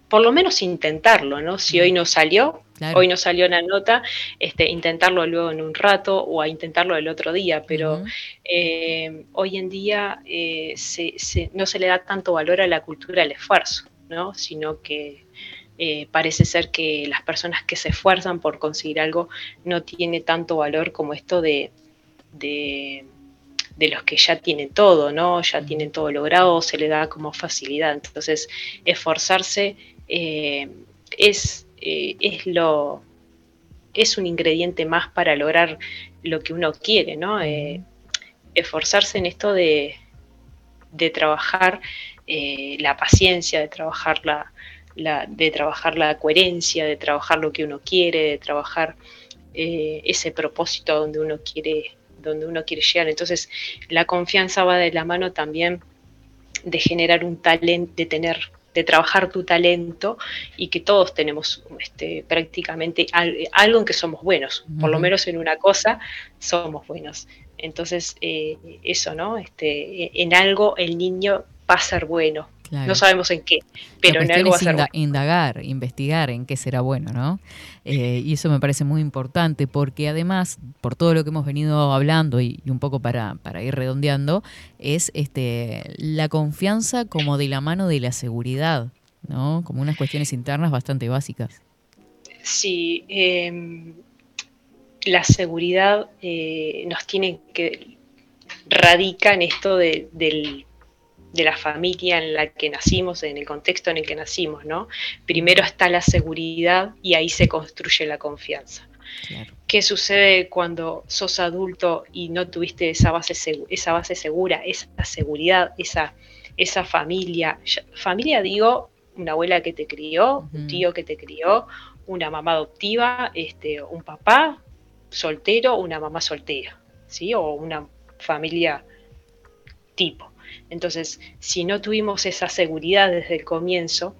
por lo menos intentarlo, ¿no? Si hoy no salió, hoy no salió la nota, este, intentarlo luego en un rato o a intentarlo el otro día, pero em, hoy en día eh, no se le da tanto valor a la cultura del esfuerzo, ¿no? Sino que eh, parece ser que las personas que se esfuerzan por conseguir algo no tiene tanto valor como esto de de los que ya tienen todo, ¿no? Ya tienen todo logrado, se le da como facilidad. Entonces, esforzarse eh, es, eh, es lo es un ingrediente más para lograr lo que uno quiere, ¿no? Eh, esforzarse en esto de, de trabajar la paciencia, de trabajar la, de trabajar la coherencia, de trabajar lo que uno quiere, de trabajar ese propósito donde uno quiere donde uno quiere llegar. Entonces, la confianza va de la mano también de generar un talento, de tener, de trabajar tu talento y que todos tenemos este, prácticamente algo en que somos buenos, por lo menos en una cosa somos buenos. Entonces, eh, eso, ¿no? Este, en algo el niño va a ser bueno, no sabemos en qué, pero en algo va a indagar, investigar en qué será bueno, ¿no? Eh, y eso me parece muy importante porque además, por todo lo que hemos venido hablando y, un poco para, para, ir redondeando, es este la confianza como de la mano de la seguridad, ¿no? Como unas cuestiones internas bastante básicas. Sí, em, la seguridad eh, nos tiene que radica en esto del de la familia en la que nacimos, en el contexto en el que nacimos, ¿no? Primero está la seguridad y ahí se construye la confianza. Claro. ¿Qué sucede cuando sos adulto y no tuviste esa base, esa base segura, esa seguridad, esa, esa familia? Familia digo, una abuela que te crió, un tío que te crió, una mamá adoptiva, este, un papá soltero, una mamá soltera, ¿sí? O una familia tipo. Entonces, si no tuvimos esa seguridad desde el comienzo,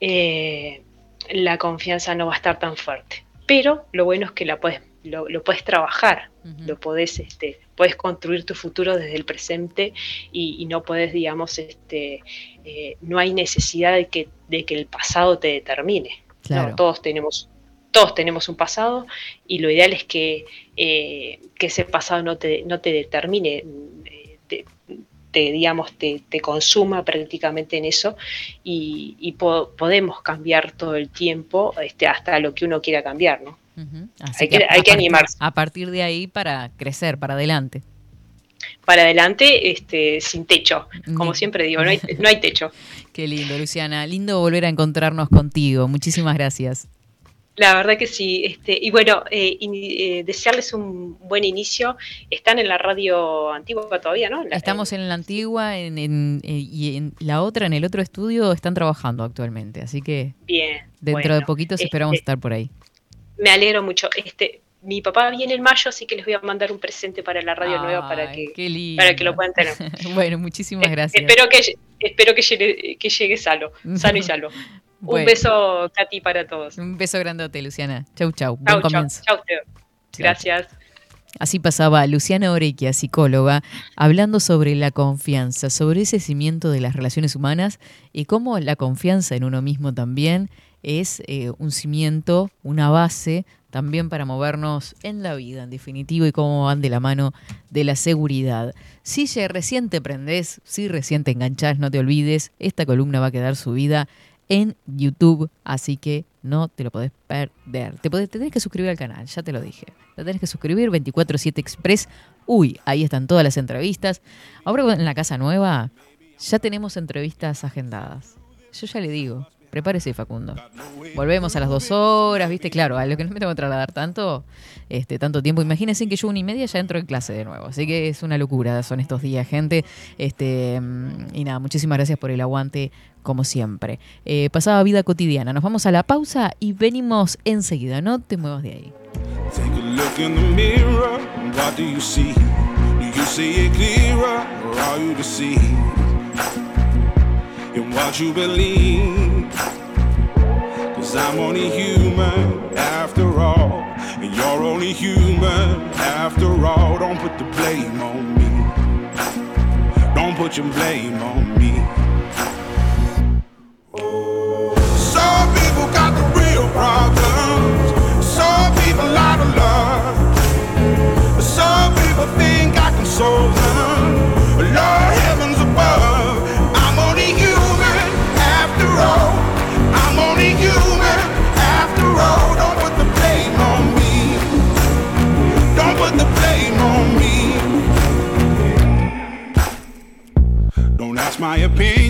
eh, la confianza no va a estar tan fuerte. Pero lo bueno es que la puedes, lo, lo puedes trabajar, lo podés, este, puedes construir tu futuro desde el presente y, y no puedes, digamos, este, eh, no hay necesidad de que, de que el pasado te determine. ¿no? Claro. todos tenemos todos tenemos un pasado y lo ideal es que, eh, que ese pasado no te, no te determine, te, te, digamos, te, te consuma prácticamente en eso y, y po- podemos cambiar todo el tiempo este, hasta lo que uno quiera cambiar, ¿no? Así Hay que- a- hay que animarse. A partir de ahí para crecer, para adelante. Para adelante, este, sin techo, como siempre digo, no hay, no hay techo. Qué lindo, Luciana. Lindo volver a encontrarnos contigo. Muchísimas gracias. La verdad que sí. Este, y bueno, eh, eh, desearles un buen inicio. Están en la radio antigua todavía, ¿no? La- Estamos en la antigua en, en- eh, y en la otra, en el otro estudio, están trabajando actualmente. Así que Bien. dentro de poquitos esperamos Este, estar por ahí. Me alegro mucho. Este, mi papá viene en mayo, así que les voy a mandar un presente para la radio nueva para que, para que lo puedan tener. bueno, muchísimas gracias. Espero que espero que llegue, que llegue sano, sano y salvo. Bueno. Un beso, Katy, para todos. Un beso grandote, Luciana. Chau, chau. Buen Chau, chau, comienzo. chau, Teo. Chau. Gracias. Así pasaba Luciana Orequia, psicóloga, hablando sobre la confianza, sobre ese cimiento de las relaciones humanas y cómo la confianza en uno mismo también es eh, un cimiento, una base también para movernos en la vida, en definitiva, y cómo van de la mano de la seguridad. Si ya recién te prendés, si recién te enganchás, no te olvides, esta columna va a quedar subida en YouTube, así que no te lo podés perder. Te, podés, te tenés que suscribir al canal, ya te lo dije. Te tenés que suscribir 247 Express. Uy, ahí están todas las entrevistas. Ahora en la casa nueva ya tenemos entrevistas agendadas. Yo ya le digo, prepárese Facundo. Volvemos a las dos horas, ¿viste? Claro, a lo que no me tengo que trasladar tanto, este, tanto tiempo. Imagínense que yo una y media ya entro en clase de nuevo. Así que es una locura, son estos días, gente. Este, mm, y nada, muchísimas gracias por el aguante, como siempre. Eh, pasaba vida cotidiana. Nos vamos a la pausa y venimos enseguida. No te muevas de ahí. Cause I'm only human after all, and you're only human after all. Don't put the blame on me, don't put your blame on me. Some people got the real problems. Some people love. Some people think I can solve them. Lord heavens above, I'm only human after all. I'm only human after all. Don't put the blame on me. Don't put the blame on me. Don't ask my opinion,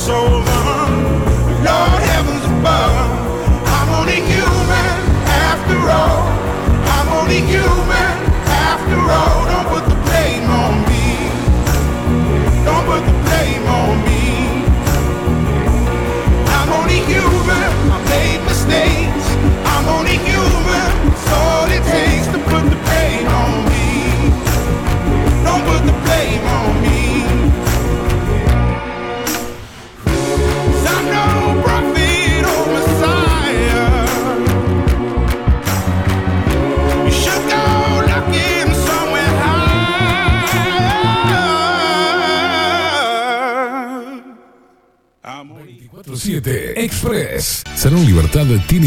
soul.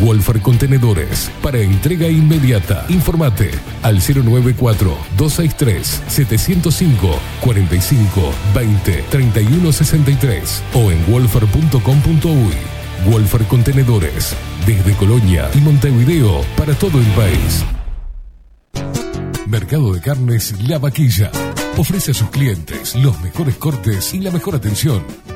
Wolfer Contenedores para entrega inmediata. Informate al 094-263-705 45 20 31 63 o en wolfer.com.uy. Wolfer Contenedores desde Colonia y Montevideo para todo el país. Mercado de Carnes La Vaquilla. Ofrece a sus clientes los mejores cortes y la mejor atención.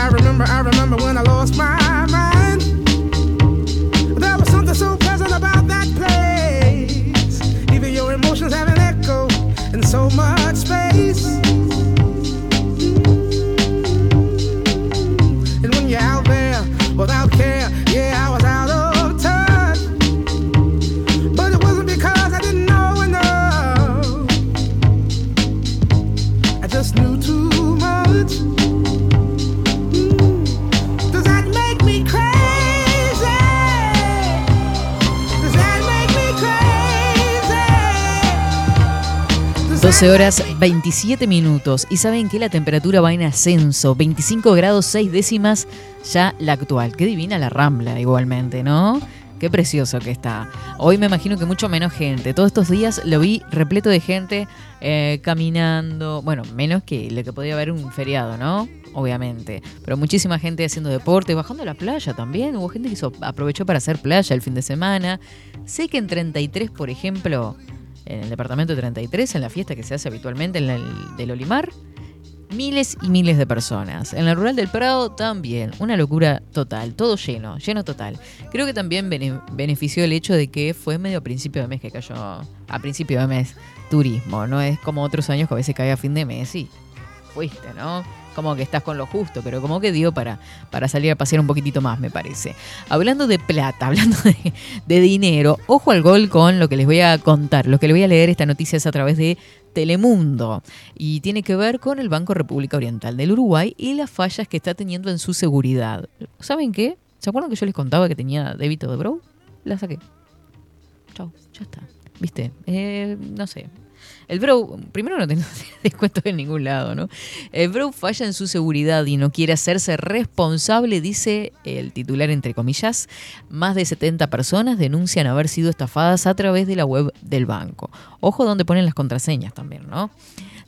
I remember, I remember when I lost my 12 horas 27 minutos. Y saben que la temperatura va en ascenso. 25 grados 6 décimas ya la actual. Qué divina la rambla igualmente, ¿no? Qué precioso que está. Hoy me imagino que mucho menos gente. Todos estos días lo vi repleto de gente eh, caminando. Bueno, menos que lo que podía haber un feriado, ¿no? Obviamente. Pero muchísima gente haciendo deporte, bajando a la playa también. Hubo gente que aprovechó para hacer playa el fin de semana. Sé que en 33, por ejemplo, en el departamento 33, en la fiesta que se hace habitualmente en el del Olimar, miles y miles de personas. En la rural del Prado también, una locura total, todo lleno, lleno total. Creo que también bene- benefició el hecho de que fue medio principio de mes que cayó, a principio de mes, turismo, no es como otros años que a veces cae a fin de mes y fuiste, ¿no? Como que estás con lo justo, pero como que dio para, para salir a pasear un poquitito más, me parece. Hablando de plata, hablando de, de dinero, ojo al gol con lo que les voy a contar. Lo que les voy a leer esta noticia es a través de Telemundo y tiene que ver con el Banco República Oriental del Uruguay y las fallas que está teniendo en su seguridad. ¿Saben qué? ¿Se acuerdan que yo les contaba que tenía débito de Bro? La saqué. Chau, ya está. ¿Viste? Eh, no sé. El Bro, primero no tiene descuento en ningún lado, ¿no? El Bro falla en su seguridad y no quiere hacerse responsable, dice el titular entre comillas. Más de 70 personas denuncian haber sido estafadas a través de la web del banco. Ojo donde ponen las contraseñas también, ¿no?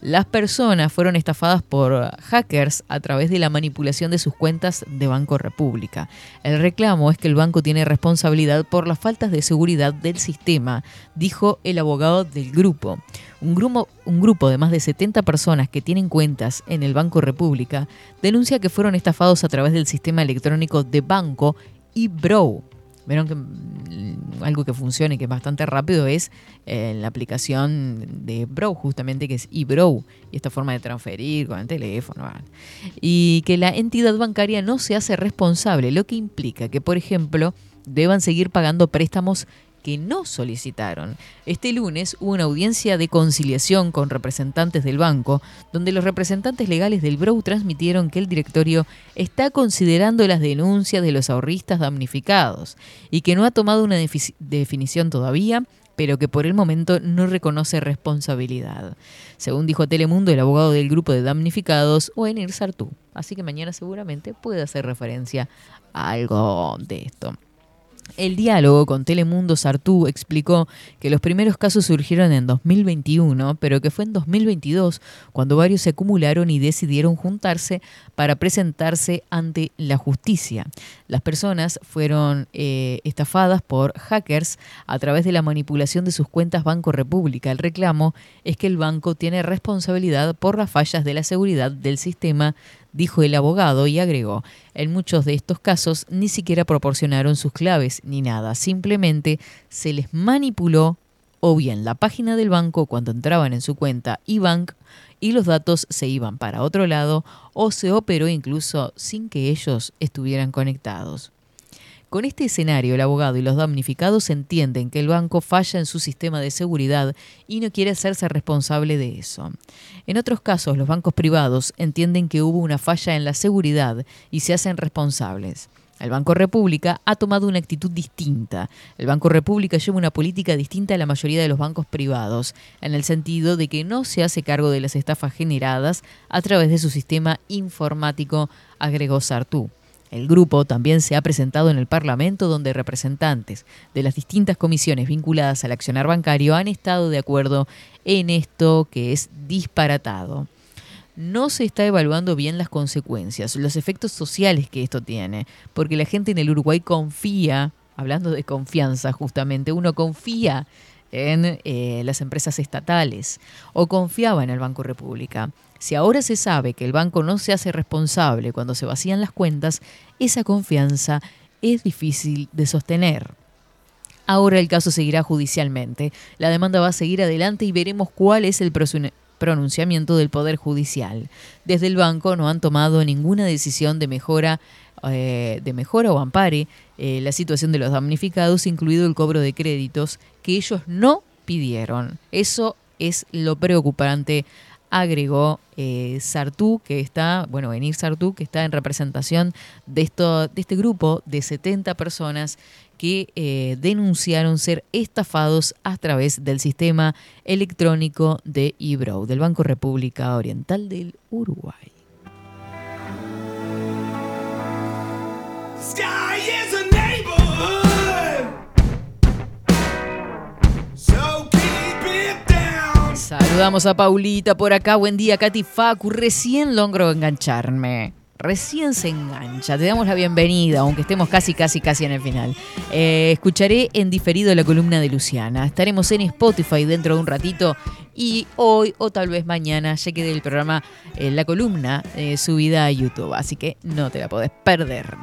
Las personas fueron estafadas por hackers a través de la manipulación de sus cuentas de Banco República. El reclamo es que el banco tiene responsabilidad por las faltas de seguridad del sistema, dijo el abogado del grupo. Un grupo, de más de 70 personas que tienen cuentas en el Banco República denuncia que fueron estafados a través del sistema electrónico de banco eBrow. Vieron que mm, algo que funciona y que es bastante rápido es eh, la aplicación de Brow, justamente que es eBrow, y esta forma de transferir con el teléfono. ¿vale? Y que la entidad bancaria no se hace responsable, lo que implica que, por ejemplo, deban seguir pagando préstamos que no solicitaron. Este lunes hubo una audiencia de conciliación con representantes del banco, donde los representantes legales del Brow transmitieron que el directorio está considerando las denuncias de los ahorristas damnificados y que no ha tomado una defi- definición todavía pero que por el momento no reconoce responsabilidad. Según dijo Telemundo, el abogado del grupo de damnificados, Oenir Sartú. Así que mañana seguramente puede hacer referencia a algo de esto. El diálogo con Telemundo Sartú explicó que los primeros casos surgieron en 2021, pero que fue en 2022 cuando varios se acumularon y decidieron juntarse para presentarse ante la justicia. Las personas fueron eh, estafadas por hackers a través de la manipulación de sus cuentas Banco República. El reclamo es que el banco tiene responsabilidad por las fallas de la seguridad del sistema dijo el abogado y agregó, en muchos de estos casos ni siquiera proporcionaron sus claves ni nada, simplemente se les manipuló o bien la página del banco cuando entraban en su cuenta eBank y los datos se iban para otro lado o se operó incluso sin que ellos estuvieran conectados. Con este escenario, el abogado y los damnificados entienden que el banco falla en su sistema de seguridad y no quiere hacerse responsable de eso. En otros casos, los bancos privados entienden que hubo una falla en la seguridad y se hacen responsables. El Banco República ha tomado una actitud distinta. El Banco República lleva una política distinta a la mayoría de los bancos privados, en el sentido de que no se hace cargo de las estafas generadas a través de su sistema informático, agregó Sartú. El grupo también se ha presentado en el Parlamento donde representantes de las distintas comisiones vinculadas al accionar bancario han estado de acuerdo en esto que es disparatado. No se está evaluando bien las consecuencias, los efectos sociales que esto tiene, porque la gente en el Uruguay confía, hablando de confianza justamente, uno confía en eh, las empresas estatales o confiaba en el Banco República. Si ahora se sabe que el banco no se hace responsable cuando se vacían las cuentas, esa confianza es difícil de sostener. Ahora el caso seguirá judicialmente. La demanda va a seguir adelante y veremos cuál es el pronunciamiento del Poder Judicial. Desde el banco no han tomado ninguna decisión de mejora, eh, de mejora o ampare eh, la situación de los damnificados, incluido el cobro de créditos que ellos no pidieron. Eso es lo preocupante agregó eh, Sartú, que está, bueno, venir Sartú, que está en representación de, esto, de este grupo de 70 personas que eh, denunciaron ser estafados a través del sistema electrónico de eBrow, del Banco República Oriental del Uruguay. Saludamos a Paulita por acá. Buen día, Katy Facu. Recién logro engancharme. Recién se engancha. Te damos la bienvenida, aunque estemos casi, casi, casi en el final. Eh, escucharé en diferido la columna de Luciana. Estaremos en Spotify dentro de un ratito. Y hoy, o tal vez mañana, ya quede el programa, eh, la columna eh, subida a YouTube. Así que no te la podés perder.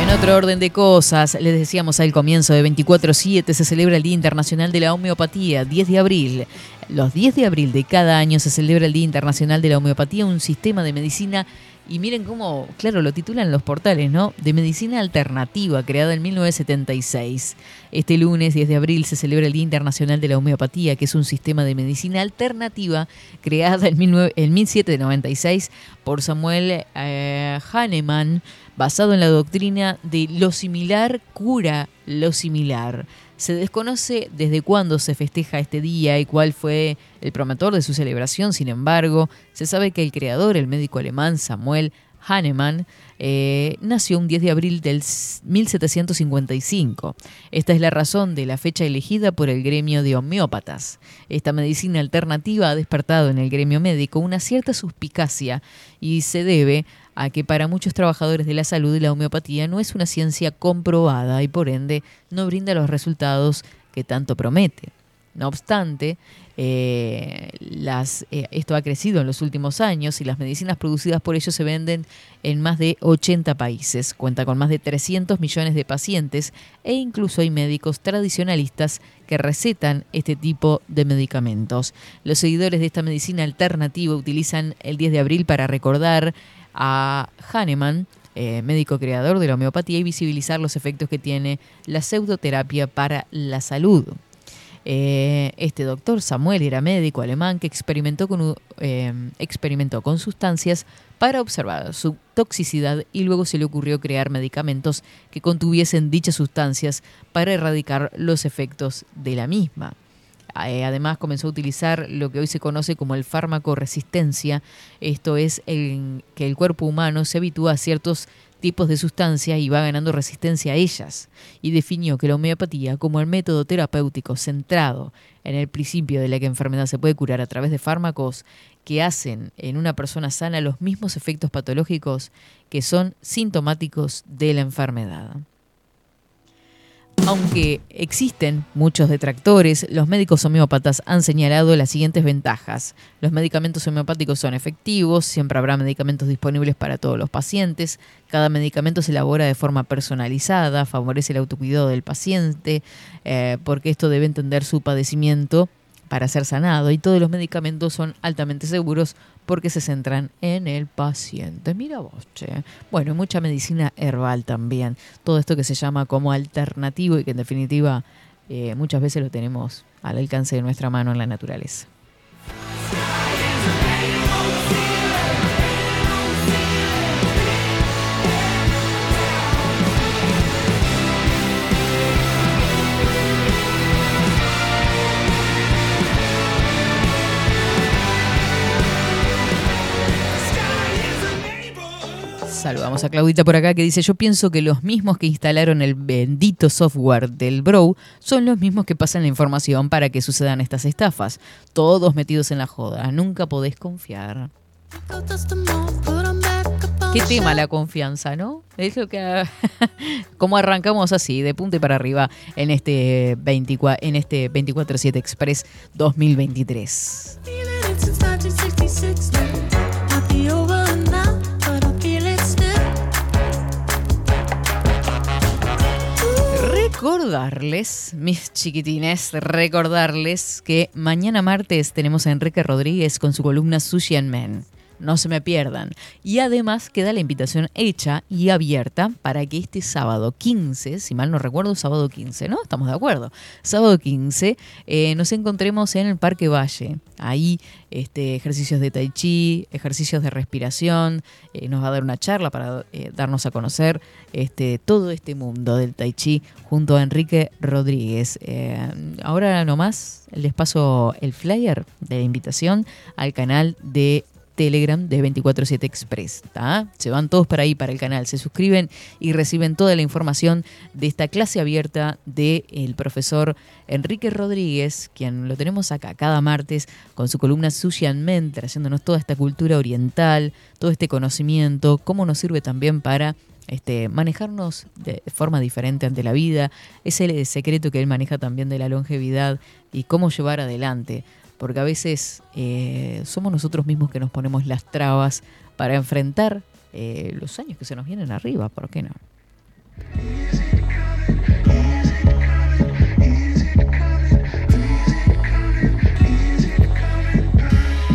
En otro orden de cosas, les decíamos al comienzo de 24-7 se celebra el Día Internacional de la Homeopatía, 10 de abril. Los 10 de abril de cada año se celebra el Día Internacional de la Homeopatía, un sistema de medicina Y miren cómo, claro, lo titulan los portales, ¿no? De medicina alternativa, creada en 1976. Este lunes 10 de abril se celebra el Día Internacional de la Homeopatía, que es un sistema de medicina alternativa creada en, 19 en 1796 por Samuel eh, Hahnemann, basado en la doctrina de lo similar cura lo similar. Se desconoce desde cuándo se festeja este día y cuál fue el promotor de su celebración, sin embargo, se sabe que el creador, el médico alemán Samuel Hahnemann, eh, nació un 10 de abril del 1755. Esta es la razón de la fecha elegida por el gremio de homeópatas. Esta medicina alternativa ha despertado en el gremio médico una cierta suspicacia y se debe a que para muchos trabajadores de la salud la homeopatía no es una ciencia comprobada y por ende no brinda los resultados que tanto promete. No obstante, eh, eh, esto ha crecido en los últimos años y las medicinas producidas por ellos se venden en más de 80 países. Cuenta con más de 300 millones de pacientes e incluso hay médicos tradicionalistas que recetan este tipo de medicamentos. Los seguidores de esta medicina alternativa utilizan el 10 de abril para recordar a Hahnemann, eh, médico creador de la homeopatía, y visibilizar los efectos que tiene la pseudoterapia para la salud. Eh, este doctor Samuel era médico alemán que experimentó con, eh, experimentó con sustancias para observar su toxicidad y luego se le ocurrió crear medicamentos que contuviesen dichas sustancias para erradicar los efectos de la misma. Eh, Además comenzó a utilizar lo que hoy se conoce como el fármaco resistencia, esto es que el cuerpo humano se habitúa a ciertos tipos de sustancias y va ganando resistencia a ellas, y definió que la homeopatía como el método terapéutico centrado en el principio de la enfermedad se puede curar a través de fármacos que hacen en una persona sana los mismos efectos patológicos que son sintomáticos de la enfermedad. Aunque existen muchos detractores, los médicos homeópatas han señalado las siguientes ventajas. Los medicamentos homeopáticos son efectivos, siempre habrá medicamentos disponibles para todos los pacientes, cada medicamento se elabora de forma personalizada, favorece el autocuidado del paciente, eh, porque esto debe entender su padecimiento para ser sanado y todos los medicamentos son altamente seguros porque se centran en el paciente. Mira vos, che. Bueno, mucha medicina herbal también. Todo esto que se llama como alternativo y que en definitiva eh, muchas veces lo tenemos al alcance de nuestra mano en la naturaleza. Saludamos a Claudita por acá que dice, yo pienso que los mismos que instalaron el bendito software del Bro son los mismos que pasan la información para que sucedan estas estafas. Todos metidos en la joda, nunca podés confiar. Qué tema la confianza, ¿no? Es lo que como arrancamos así, de punta y para arriba en este 24 en este 24/7 Express 2023. Recordarles, mis chiquitines, recordarles que mañana martes tenemos a Enrique Rodríguez con su columna Sushi and Men. No se me pierdan. Y además queda la invitación hecha y abierta para que este sábado 15, si mal no recuerdo, sábado 15, ¿no? Estamos de acuerdo. Sábado 15 eh, nos encontremos en el Parque Valle. Ahí este, ejercicios de tai chi, ejercicios de respiración. eh, nos va a dar una charla para eh, darnos a conocer este, todo este mundo del tai chi junto a Enrique Rodríguez. Ahora nomás les paso el flyer de la invitación al canal de Telegram de 247 Express. Se van todos para ahí, para el canal, se suscriben y reciben toda la información de esta clase abierta del profesor Enrique Rodríguez, quien lo tenemos acá cada martes con su columna Sushi and Men, toda esta cultura oriental, todo este conocimiento, cómo nos sirve también para este, manejarnos de forma diferente ante la vida, es el secreto que él maneja también de la longevidad y cómo llevar adelante porque a veces eh, somos nosotros mismos que nos ponemos las trabas para enfrentar eh, los años que se nos vienen arriba, ¿por qué no?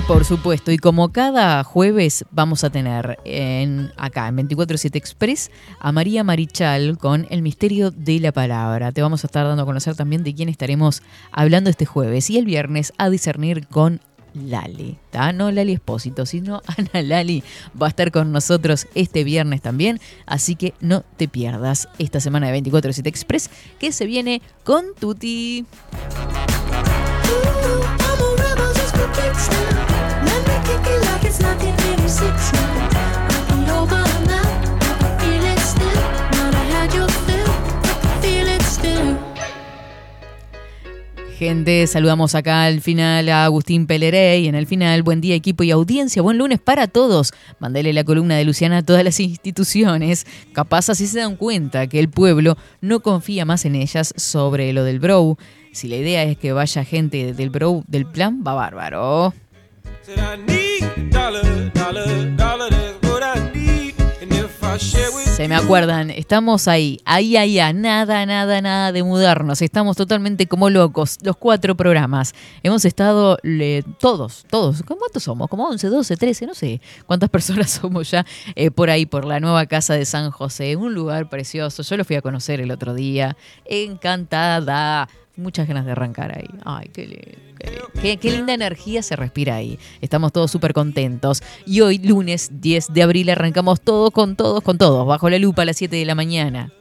Por supuesto, y como cada jueves vamos a tener en acá en 247 Express a María Marichal con El misterio de la palabra. Te vamos a estar dando a conocer también de quién estaremos hablando este jueves y el viernes a discernir con Lali, ¿tá? No Lali Espósito, sino Ana Lali va a estar con nosotros este viernes también, así que no te pierdas esta semana de 247 Express que se viene con Tuti. Gente, saludamos acá al final a Agustín Pelerey y en el final, buen día equipo y audiencia, buen lunes para todos. Mandale la columna de Luciana a todas las instituciones, capaz así se dan cuenta que el pueblo no confía más en ellas sobre lo del Bro. Si la idea es que vaya gente del Bro del plan, va bárbaro. Se me acuerdan, estamos ahí, ahí, ahí, nada, nada, nada de mudarnos. Estamos totalmente como locos, los cuatro programas. Hemos estado todos, todos, ¿cuántos somos? Como 11, 12, 13, no sé cuántas personas somos ya eh, por ahí, por la nueva casa de San José. Un lugar precioso, yo lo fui a conocer el otro día. Encantada. Muchas ganas de arrancar ahí. Ay, qué, qué li- qué- qué linda energía se respira ahí. Estamos todos súper contentos. Y hoy, lunes 10 de abril, arrancamos todos con todos, con todos, bajo la lupa a las 7 de la mañana.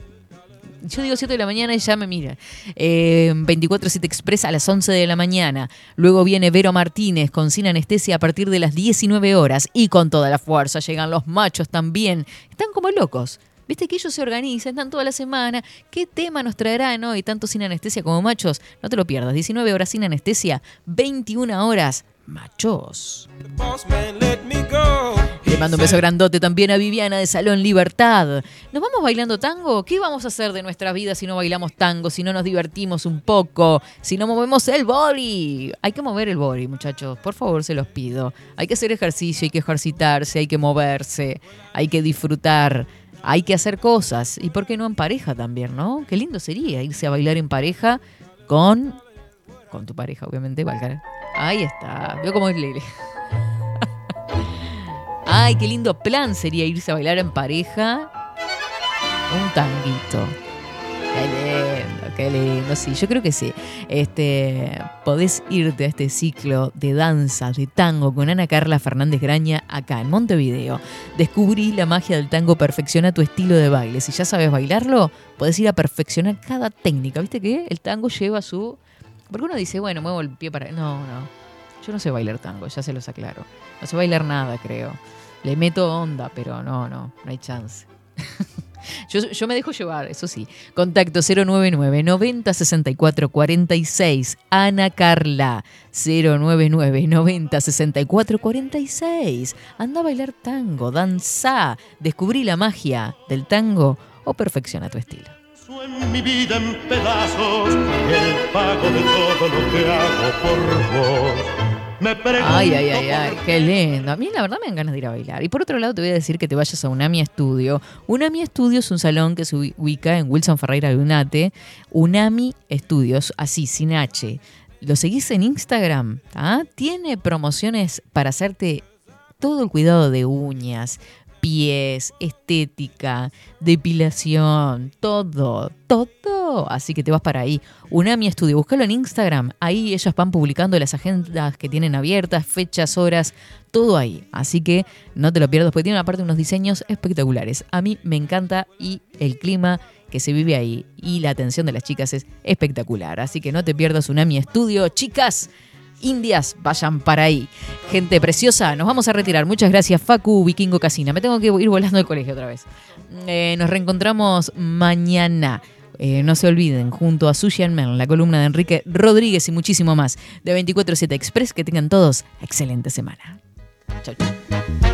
Yo digo 7 de la mañana y ya me mira. Eh, 24-7 Express a las 11 de la mañana. Luego viene Vero Martínez con Sin Anestesia a partir de las 19 horas. Y con toda la fuerza llegan los machos también. Están como locos. Viste que ellos se organizan, están toda la semana. ¿Qué tema nos traerán hoy, tanto sin anestesia como machos? No te lo pierdas. 19 horas sin anestesia, 21 horas machos. Le mando un beso grandote también a Viviana de Salón Libertad. ¿Nos vamos bailando tango? ¿Qué vamos a hacer de nuestra vida si no bailamos tango, si no nos divertimos un poco, si no movemos el body? Hay que mover el body, muchachos. Por favor, se los pido. Hay que hacer ejercicio, hay que ejercitarse, hay que moverse, hay que disfrutar. Hay que hacer cosas. ¿Y por qué no en pareja también, no? Qué lindo sería irse a bailar en pareja con. Con tu pareja, obviamente. Ahí está. Veo cómo es Lele. Ay, qué lindo plan sería irse a bailar en pareja. Un tanguito. Qué lindo, qué lindo. Sí, yo creo que sí. Este, podés irte a este ciclo de danza, de tango con Ana Carla Fernández Graña acá en Montevideo. Descubrí la magia del tango, perfecciona tu estilo de baile. Si ya sabes bailarlo, podés ir a perfeccionar cada técnica. ¿Viste que el tango lleva su... Porque uno dice, bueno, muevo el pie para... No, no. Yo no sé bailar tango, ya se los aclaro. No sé bailar nada, creo. Le meto onda, pero no, no, no hay chance. yo, me dejo llevar, eso sí. Contacto 099 90 64 46. Ana Carla 099 90 64 46. Anda a bailar tango, danza. Descubrí la magia del tango o perfecciona tu estilo. en mi vida en pedazos el pago de todo lo que hago por vos. Me Ay, ay, ay, ay, qué lindo. A mí la verdad me dan ganas de ir a bailar. Y por otro lado te voy a decir que te vayas a Unami Studio. Unami Studio es un salón que se ubi- ubica en Wilson Ferreira de Unate. Unami Studios, así, sin H. ¿Lo seguís en Instagram? ¿ah? Tiene promociones para hacerte todo el cuidado de uñas, pies, estética, depilación, todo, todo. Así que te vas para ahí. Unami Studio, búscalo en Instagram. Ahí ellas van publicando las agendas que tienen abiertas, fechas, horas, todo ahí. Así que no te lo pierdas porque tienen aparte unos diseños espectaculares. A mí me encanta y el clima que se vive ahí y la atención de las chicas es espectacular. Así que no te pierdas Unami Studio, chicas indias, vayan para ahí. Gente preciosa, nos vamos a retirar. Muchas gracias, Facu Vikingo Casina. Me tengo que ir volando del colegio otra vez. Eh, nos reencontramos mañana. Eh, no se olviden, junto a Sushi and la columna de Enrique Rodríguez y muchísimo más de 24-7 Express. Que tengan todos excelente semana. Chau, chau.